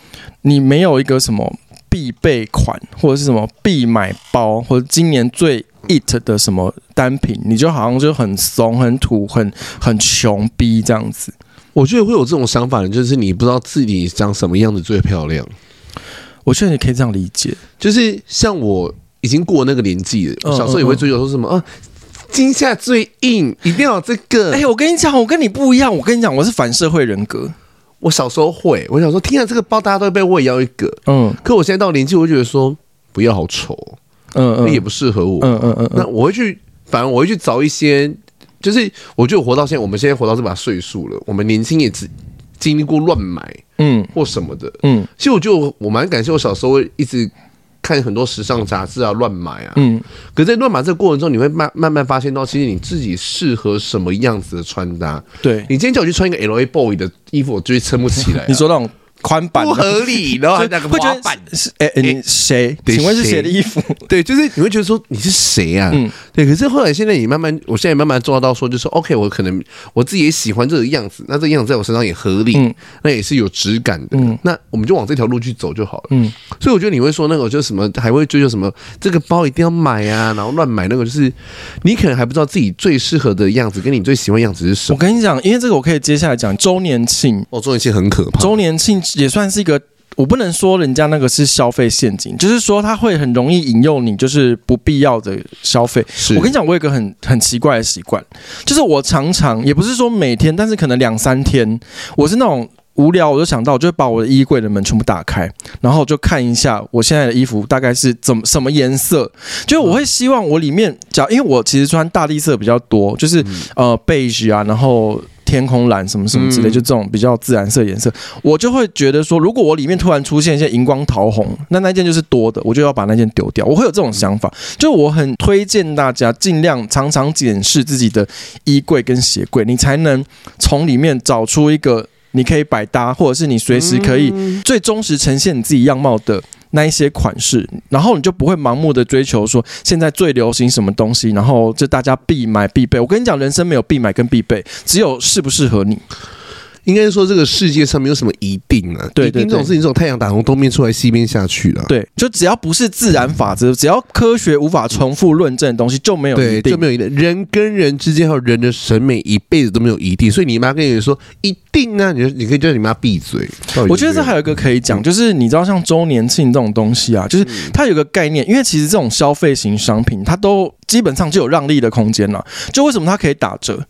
你没有一个什么必备款，或者是什么必买包，或者今年最 it 的什么单品，你就好像就很怂、很土、很很穷逼这样子。我觉得会有这种想法的，就是你不知道自己长什么样子最漂亮。我觉得你可以这样理解，就是像我已经过那个年纪了，我小时候也会追求说什么啊，今夏最硬，一定要有这个。哎，我跟你讲，我跟你不一样。我跟你讲，我是反社会人格。我小时候会，我想说，听了这个包大家都被我也要一个。嗯，可我现在到年纪，我会觉得说不要好丑，嗯嗯，也不适合我，嗯嗯嗯。那我会去，反正我会去找一些，就是我觉得我活到现在，我们现在活到这把岁数了，我们年轻也只。经历过乱买，嗯，或什么的，嗯，其实我就我蛮感谢我小时候一直看很多时尚杂志啊，乱买啊，嗯，可在乱买这个过程中，你会慢慢慢发现到，其实你自己适合什么样子的穿搭。对，你今天叫我去穿一个 LA Boy 的衣服，我绝对撑不起来啊。<laughs> 你说那种。宽版不合理，然后还那个滑板是哎你，谁？请问是谁的衣服？对，就是你会觉得说你是谁啊？嗯，对。可是后来现在你慢慢，我现在慢慢做到说，就是 OK，我可能我自己也喜欢这个样子，那这个样子在我身上也合理，嗯，那也是有质感的。嗯，那我们就往这条路去走就好了。嗯，所以我觉得你会说那个就是什么，还会追求什么？这个包一定要买啊，然后乱买那个，就是你可能还不知道自己最适合的样子，跟你最喜欢样子是什么。我跟你讲，因为这个我可以接下来讲周年庆哦，周年庆很可怕，周年庆也算是一个。我不能说人家那个是消费陷阱，就是说他会很容易引诱你，就是不必要的消费。我跟你讲，我有一个很很奇怪的习惯，就是我常常也不是说每天，但是可能两三天，我是那种无聊，我就想到，我就把我的衣柜的门全部打开，然后就看一下我现在的衣服大概是怎么什么颜色，就我会希望我里面，假因为我其实穿大地色比较多，就是呃 beige 啊，然后。天空蓝什么什么之类，就这种比较自然色颜色，我就会觉得说，如果我里面突然出现一些荧光桃红，那那件就是多的，我就要把那件丢掉。我会有这种想法，就我很推荐大家尽量常常检视自己的衣柜跟鞋柜，你才能从里面找出一个你可以百搭，或者是你随时可以最忠实呈现你自己样貌的。那一些款式，然后你就不会盲目的追求说现在最流行什么东西，然后这大家必买必备。我跟你讲，人生没有必买跟必备，只有适不适合你。应该说，这个世界上没有什么一定啊，对，对，对，这种事情，这种太阳打从东边出来西边下去了。对，就只要不是自然法则，只要科学无法重复论证的东西，就没有一定，對，就没有一定。人跟人之间还有人的审美，一辈子都没有一定。所以你妈跟你说一定呢，你你可以叫你妈闭嘴。我觉得这还有一个可以讲，就是你知道像周年庆这种东西啊，就是它有个概念，因为其实这种消费型商品，它都基本上就有让利的空间了。就为什么它可以打折？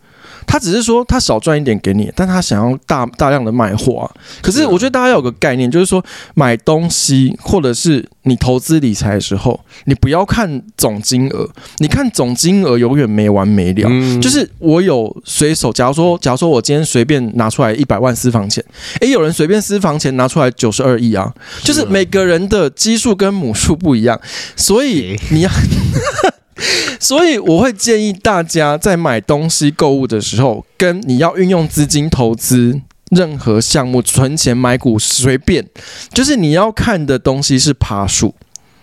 他只是说他少赚一点给你，但他想要大大量的卖货啊。可是我觉得大家要有个概念，就是说买东西或者是你投资理财的时候，你不要看总金额，你看总金额永远没完没了。嗯、就是我有随手，假如说，假如说我今天随便拿出来一百万私房钱，诶，有人随便私房钱拿出来九十二亿啊，就是每个人的基数跟母数不一样，所以你要。<laughs> 所以我会建议大家在买东西购物的时候，跟你要运用资金投资任何项目、存钱买股随便，就是你要看的东西是爬树，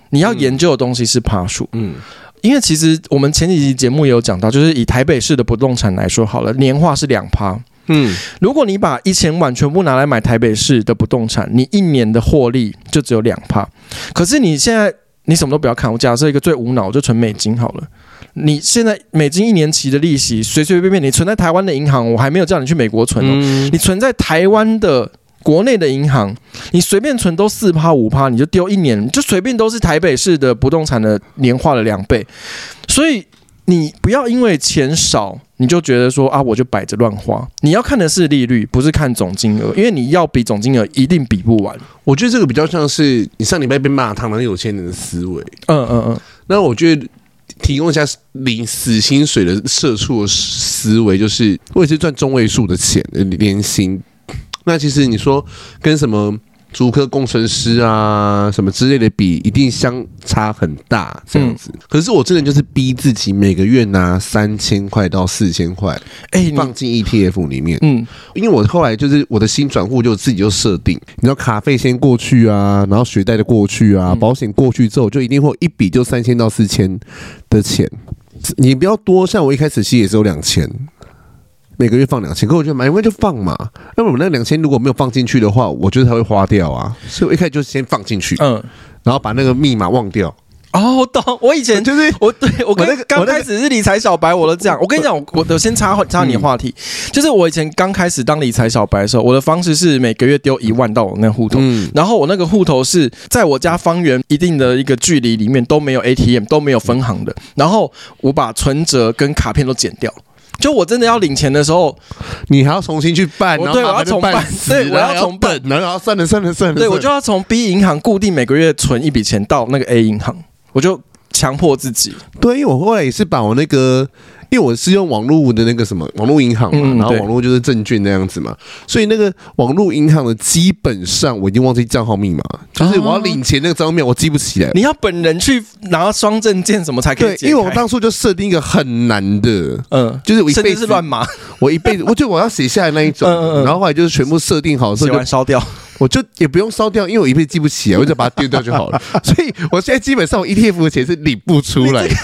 你要研究的东西是爬树。嗯，因为其实我们前几集节目也有讲到，就是以台北市的不动产来说好了，年化是两趴。嗯，如果你把一千万全部拿来买台北市的不动产，你一年的获利就只有两趴。可是你现在。你什么都不要看，我假设一个最无脑，就存美金好了。你现在美金一年期的利息，随随便便你存在台湾的银行，我还没有叫你去美国存哦。嗯、你存在台湾的国内的银行，你随便存都四趴五趴，你就丢一年，就随便都是台北市的不动产的年化的两倍，所以。你不要因为钱少，你就觉得说啊，我就摆着乱花。你要看的是利率，不是看总金额，因为你要比总金额一定比不完。我觉得这个比较像是你上礼拜被骂他们有钱人的思维。嗯嗯嗯。那我觉得提供一下领死薪水的社畜的思维，就是我也是赚中位数的钱的年薪。那其实你说跟什么？竹科工程师啊，什么之类的比，一定相差很大这样子。嗯、可是我真的就是逼自己每个月拿三千块到四千块，哎，放进 ETF 里面。嗯，因为我后来就是我的新转户就自己就设定，你知道卡费先过去啊，然后学贷的过去啊，保险过去之后，就一定会一笔就三千到四千的钱。你不要多，像我一开始其实也只有两千。每个月放两千，可我觉得买，因为就放嘛。那么我那两千如果没有放进去的话，我觉得它会花掉啊。所以我一开始就先放进去，嗯，然后把那个密码忘掉。哦，我懂。我以前就是我对我跟刚开始是理财小白，我都这样。我跟你讲，我我先插插你话题，就是我以前刚开始当理财小白的时候，我的方式是每个月丢一万到我那户头，然后我那个户头是在我家方圆一定的一个距离里面都没有 ATM，都没有分行的，然后我把存折跟卡片都剪掉。就我真的要领钱的时候，你还要重新去办，然后对，我要重办，<laughs> 对，我要重办，然后算了算了算了，对，我就要从 B 银行固定每个月存一笔钱到那个 A 银行，我就强迫自己。对，因为我后来也是把我那个。因为我是用网络的那个什么网络银行嘛，然后网络就是证券那样子嘛，所以那个网络银行的基本上我已经忘记账号密码，就是我要领钱那个账号密码我记不起来。你要本人去拿双证件什么才可以？对，因为我当初就设定一个很难的，嗯，就是我一辈子乱码，<laughs> 我一辈子，我就我要写下来那一种，然后后来就是全部设定好之后就烧掉。我就也不用烧掉，因为我一辈子记不起啊，<laughs> 我就把它丢掉就好了。所以我现在基本上我 ETF 的钱是领不出来的。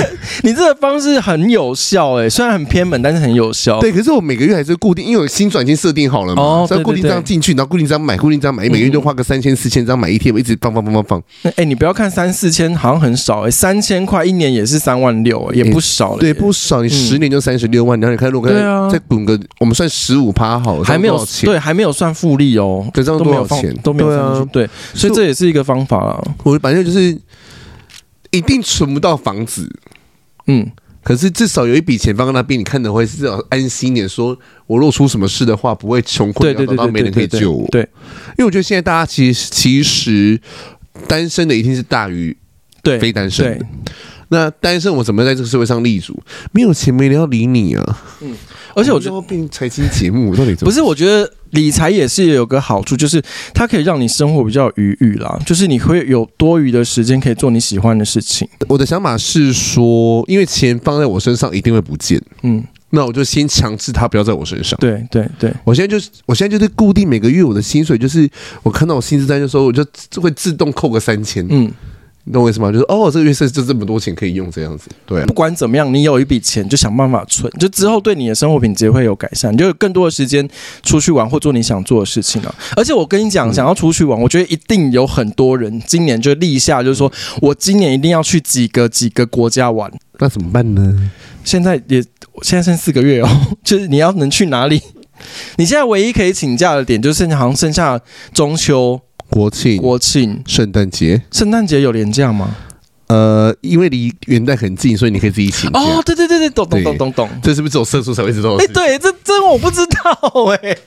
你这个方式很有效哎、欸，虽然很偏门，但是很有效。对，可是我每个月还是固定，因为我新转金设定好了嘛，哦、所以固定这样进去，然后固定这样买，固定这样买，每个月就花个三千四千张买 ETF，一直放放放放放。哎、欸，你不要看三四千好像很少哎、欸，三千块一年也是三万六、欸，也不少了、欸。对，不少，你十年就三十六万，然后你看如果再滚个，我们算十五趴好了，还没有对，还没有算复利哦，对，这样多少钱都没有上去。对，所以这也是一个方法啊。我反正就是一定存不到房子，嗯，可是至少有一笔钱放在那边，你看的会是至少安心点。说我若出什么事的话，不会穷困潦倒到没人可以救我。对，因为我觉得现在大家其实其实单身的一定是大于对非单身的。那单身我怎么在这个社会上立足？没有钱，没人要理你啊。嗯，而且我觉得变财经节目到底不是？我觉得。理财也是有个好处，就是它可以让你生活比较余裕啦，就是你会有多余的时间可以做你喜欢的事情。我的想法是说，因为钱放在我身上一定会不见，嗯，那我就先强制它不要在我身上。对对对，我现在就是我现在就是固定每个月我的薪水，就是我看到我薪资单的时候，我就会自动扣个三千，嗯。你懂我意思吗？就是哦，这个月是就这么多钱可以用这样子。对，不管怎么样，你有一笔钱就想办法存，就之后对你的生活品质会有改善，你就有更多的时间出去玩或做你想做的事情了。而且我跟你讲，想要出去玩，我觉得一定有很多人今年就立下，就是说我今年一定要去几个几个国家玩。那怎么办呢？现在也现在剩四个月哦，<laughs> 就是你要能去哪里？<laughs> 你现在唯一可以请假的点，就是剩下好像剩下中秋。国庆、国庆、圣诞节，圣诞节有连假吗？呃，因为离元旦很近，所以你可以自己请假。哦，对对对对，懂懂懂懂懂，这是不是只有社畜才会知道？哎，对，这这我不知道哎。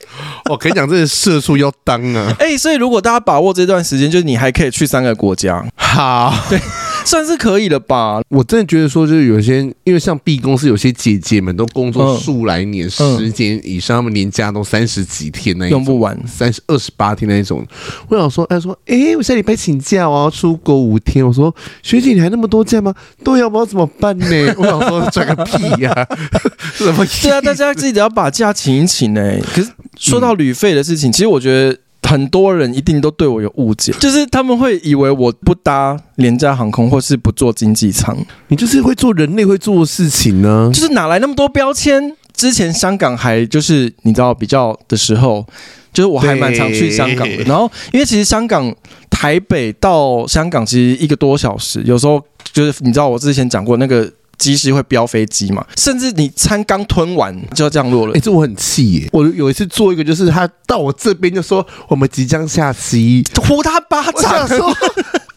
我跟你讲，这是社畜要当啊。哎，所以如果大家把握这段时间，就是你还可以去三个国家。好，对，算是可以了吧？我真的觉得说，就是有些，因为像 B 公司有些姐姐们都工作数来年、十年以上，他们年假都三十几天那种，用不完，三十二十八天那种。我想说，他说，哎，我下礼拜请假，我要出国五天。我说，学姐，你还那么多假吗？对呀，我要怎么办呢？<laughs> 我想说，转个屁呀！<laughs> 什么？对啊，大家自己得要把假请一请呢。可是说到旅费的事情，其实我觉得很多人一定都对我有误解，就是他们会以为我不搭廉价航空，或是不坐经济舱。你就是会做人类会做的事情呢？就是哪来那么多标签？之前香港还就是你知道比较的时候，就是我还蛮常去香港的。然后因为其实香港台北到香港其实一个多小时，有时候就是你知道我之前讲过那个机师会飙飞机嘛，甚至你餐刚吞完就要降落了。哎、欸，这我很气耶！我有一次做一个，就是他到我这边就说我们即将下机，呼他巴掌。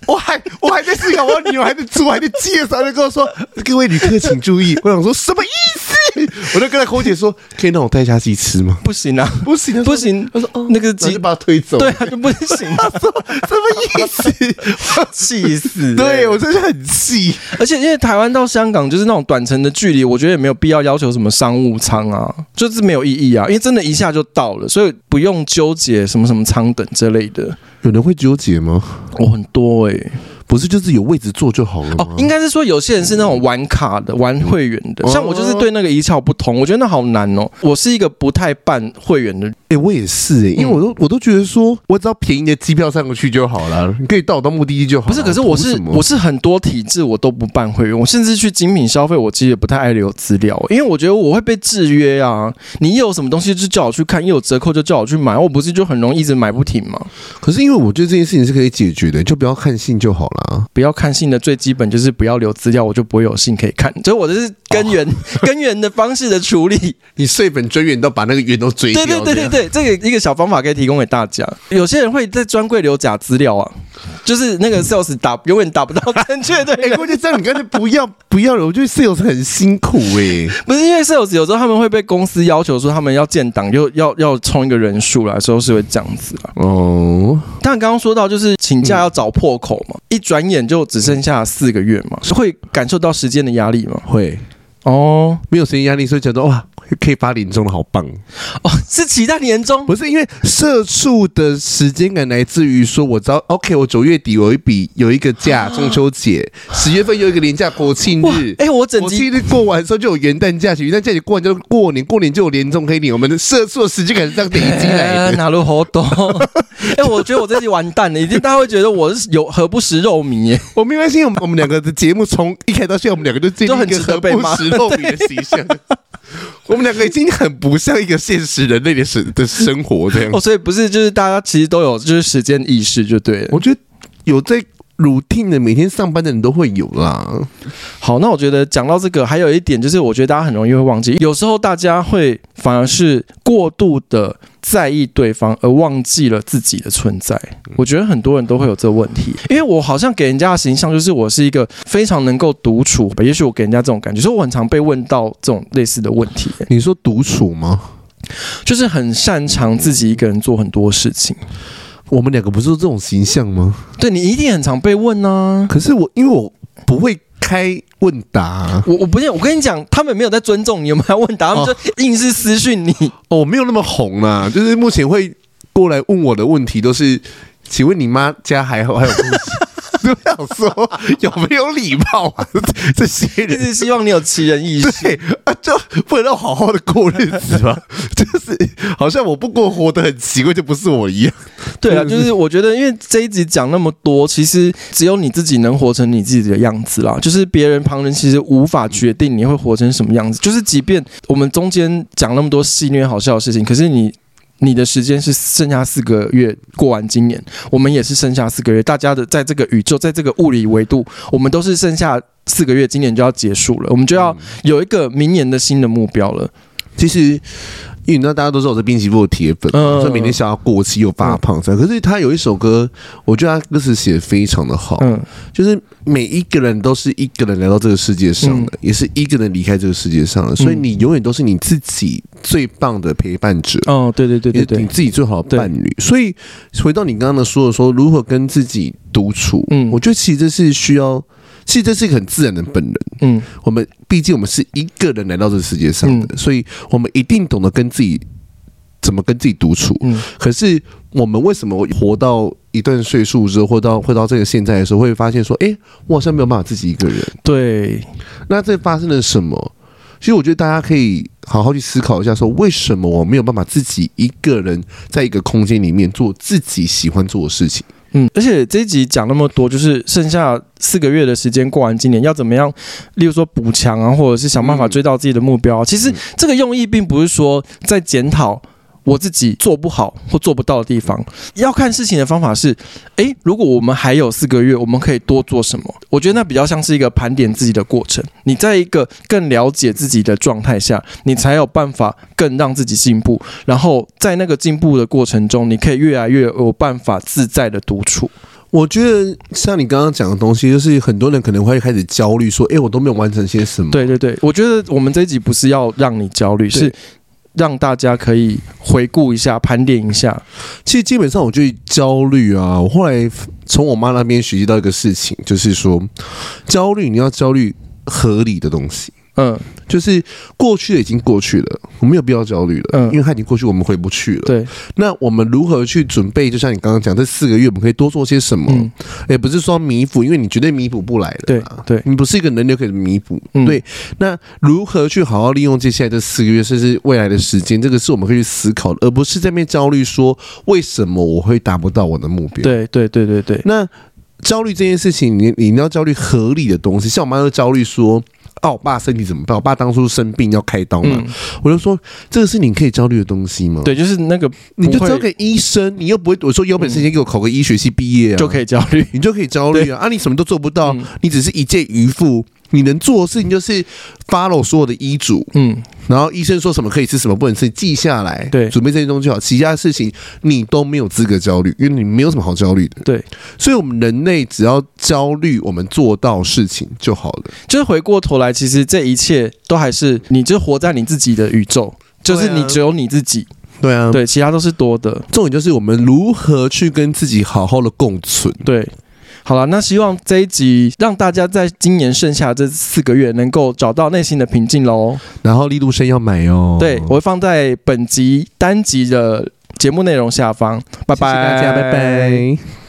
我 <laughs> 还我还在思考，我女儿还在做，还在介绍，就跟我说：“各位旅客请注意。”我想说什么意思？<laughs> 我就跟他空姐说：“可以让我带下机吃吗？”不行啊，不行，不行。他说：“哦，那个机把他推走。”对啊，就不行。<laughs> 他说：“什么意思？气死！” <laughs> 对我真的很气。而且因为台湾到香港就是那种短程的距离，我觉得也没有必要要求什么商务舱啊，就是没有意义啊。因为真的一下就到了，所以不用纠结什么什么舱等之类的。有人会纠结吗？我很多哎、欸。不是，就是有位置坐就好了哦，应该是说有些人是那种玩卡的、玩会员的，像我就是对那个一窍不通，我觉得那好难哦。我是一个不太办会员的人，哎，我也是哎，因为我都我都觉得说，我只要便宜的机票上过去就好了，你可以到我到目的地就好。不是，可是我是我是很多体制我都不办会员，我甚至去精品消费，我其实也不太爱留资料，因为我觉得我会被制约啊。你有什么东西就叫我去看，一有折扣就叫我去买，我不是就很容易一直买不停吗？可是因为我觉得这件事情是可以解决的，就不要看信就好了，不要看信。的最基本就是不要留资料，我就不会有信可以看。所以我这是根源、哦、<laughs> 根源的方式的处理。你碎本追源都把那个源都追掉。对对对对对，这个一个小方法可以提供给大家。有些人会在专柜留假资料啊，就是那个 <laughs> sales 打永远打不到正确的。<laughs> 哎，关键这样你干脆不要不要了。我觉得 sales 很辛苦哎、欸，不是因为 sales 有时候他们会被公司要求说他们要建档，又要要冲一个人数来，时候是会这样子啊。哦，但刚刚说到就是请假要找破口嘛，嗯、一转眼就只剩下四个月嘛，是会感受到时间的压力吗？会哦，没有时间压力，所以觉得哇。可以发年终的，好棒哦！是期待年终，不是因为社畜的时间感来自于说，我知道，OK，我九月底有一笔有一个假，中秋节，十月份有一个年假，国庆日。哎、欸，我整国庆日过完之后就有元旦假期，元旦假期过完就过年，过年就有年终可以领。我们的社畜的时间感是这样累积来的，<laughs> 哪路好多？<laughs> 哎、欸，我觉得我这集完蛋了，一定大家会觉得我是有何不食肉糜耶？我没关系，我们我们两个的节目从一开始到现在，我们两个都建立一个何不食肉糜的形象。<laughs> 我们两个已经很不像一个现实人类的生的生活这样哦，所以不是就是大家其实都有就是时间意识就对了。我觉得有在 routine 的每天上班的人都会有啦。好，那我觉得讲到这个，还有一点就是，我觉得大家很容易会忘记，有时候大家会反而是过度的。在意对方而忘记了自己的存在，我觉得很多人都会有这个问题，因为我好像给人家的形象就是我是一个非常能够独处，也许我给人家这种感觉，所以我很常被问到这种类似的问题。你说独处吗？就是很擅长自己一个人做很多事情。我们两个不是这种形象吗？对，你一定很常被问啊。可是我因为我不会。开问答，我我不是，我跟你讲，他们没有在尊重你，有没有问答？他们就硬是私讯你。哦，我没有那么红啦，就是目前会过来问我的问题都是，请问你妈家还好，还有东西。就想说有没有礼貌啊？这些人是希望你有奇人异事，对啊，就不能让我好好的过日子吗？<laughs> 就是好像我不过活得很奇怪，就不是我一样。对啊，就是我觉得，因为这一集讲那么多，其实只有你自己能活成你自己的样子啦。就是别人旁人其实无法决定你会活成什么样子。就是即便我们中间讲那么多戏虐好笑的事情，可是你。你的时间是剩下四个月过完今年，我们也是剩下四个月。大家的在这个宇宙，在这个物理维度，我们都是剩下四个月，今年就要结束了，我们就要有一个明年的新的目标了。其实因为你知道大家都知道我是滨崎步的铁粉，嗯、所以每天想要过期又发胖。嗯、可是他有一首歌，我觉得他歌词写的非常的好，嗯，就是每一个人都是一个人来到这个世界上的，嗯、也是一个人离开这个世界上的，所以你永远都是你自己最棒的陪伴者。哦，对对对对对，你自己最好的伴侣。所以回到你刚刚的说的说，如何跟自己独处？嗯，我觉得其实这是需要。其实这是一个很自然的本能。嗯，我们毕竟我们是一个人来到这个世界上的，嗯、所以我们一定懂得跟自己怎么跟自己独处。嗯，可是我们为什么活到一段岁数之后，或到会到这个现在的时候，会发现说，哎，我好像没有办法自己一个人。对，那这发生了什么？其实我觉得大家可以好好去思考一下，说为什么我没有办法自己一个人在一个空间里面做自己喜欢做的事情。嗯，而且这一集讲那么多，就是剩下四个月的时间过完今年要怎么样？例如说补强啊，或者是想办法追到自己的目标。其实这个用意并不是说在检讨。我自己做不好或做不到的地方，要看事情的方法是：诶，如果我们还有四个月，我们可以多做什么？我觉得那比较像是一个盘点自己的过程。你在一个更了解自己的状态下，你才有办法更让自己进步。然后在那个进步的过程中，你可以越来越有办法自在的独处。我觉得像你刚刚讲的东西，就是很多人可能会开始焦虑，说：诶，我都没有完成些什么？对对对，我觉得我们这一集不是要让你焦虑，是。让大家可以回顾一下、盘点一下。其实基本上，我就焦虑啊。我后来从我妈那边学习到一个事情，就是说，焦虑你要焦虑合理的东西。嗯，就是过去的已经过去了，我们没有必要焦虑了。嗯，因为它已经过去，我们回不去了。对，那我们如何去准备？就像你刚刚讲，这四个月我们可以多做些什么？嗯，也不是说弥补，因为你绝对弥补不来的。对，对你不是一个能力可以弥补。嗯，对。那如何去好好利用接下来这四个月，甚至未来的时间？这个是我们可以去思考的，而不是在那边焦虑说为什么我会达不到我的目标。对，对，对，对，对。那焦虑这件事情，你你要焦虑合理的东西。像我妈就焦虑说。哦，我爸身体怎么办？我爸当初生病要开刀嘛，嗯、我就说这个是你可以焦虑的东西吗？对，就是那个，你就交给医生，你又不会。我说有本事先给我考个医学系毕业啊，就可以焦虑，你就可以焦虑啊！啊，你什么都做不到，嗯、你只是一介渔夫。你能做的事情就是 follow 所有的医嘱，嗯，然后医生说什么可以吃什么不能吃，记下来，对，准备这些东西就好。其他的事情你都没有资格焦虑，因为你没有什么好焦虑的。对，所以我们人类只要焦虑，我们做到事情就好了。就是回过头来，其实这一切都还是你就活在你自己的宇宙，就是你只有你自己。对啊，对，其他都是多的。重点就是我们如何去跟自己好好的共存。对。好了，那希望这一集让大家在今年剩下这四个月能够找到内心的平静喽。然后力度生要买哦，对，我会放在本集单集的节目内容下方。拜拜，谢谢大家，拜拜。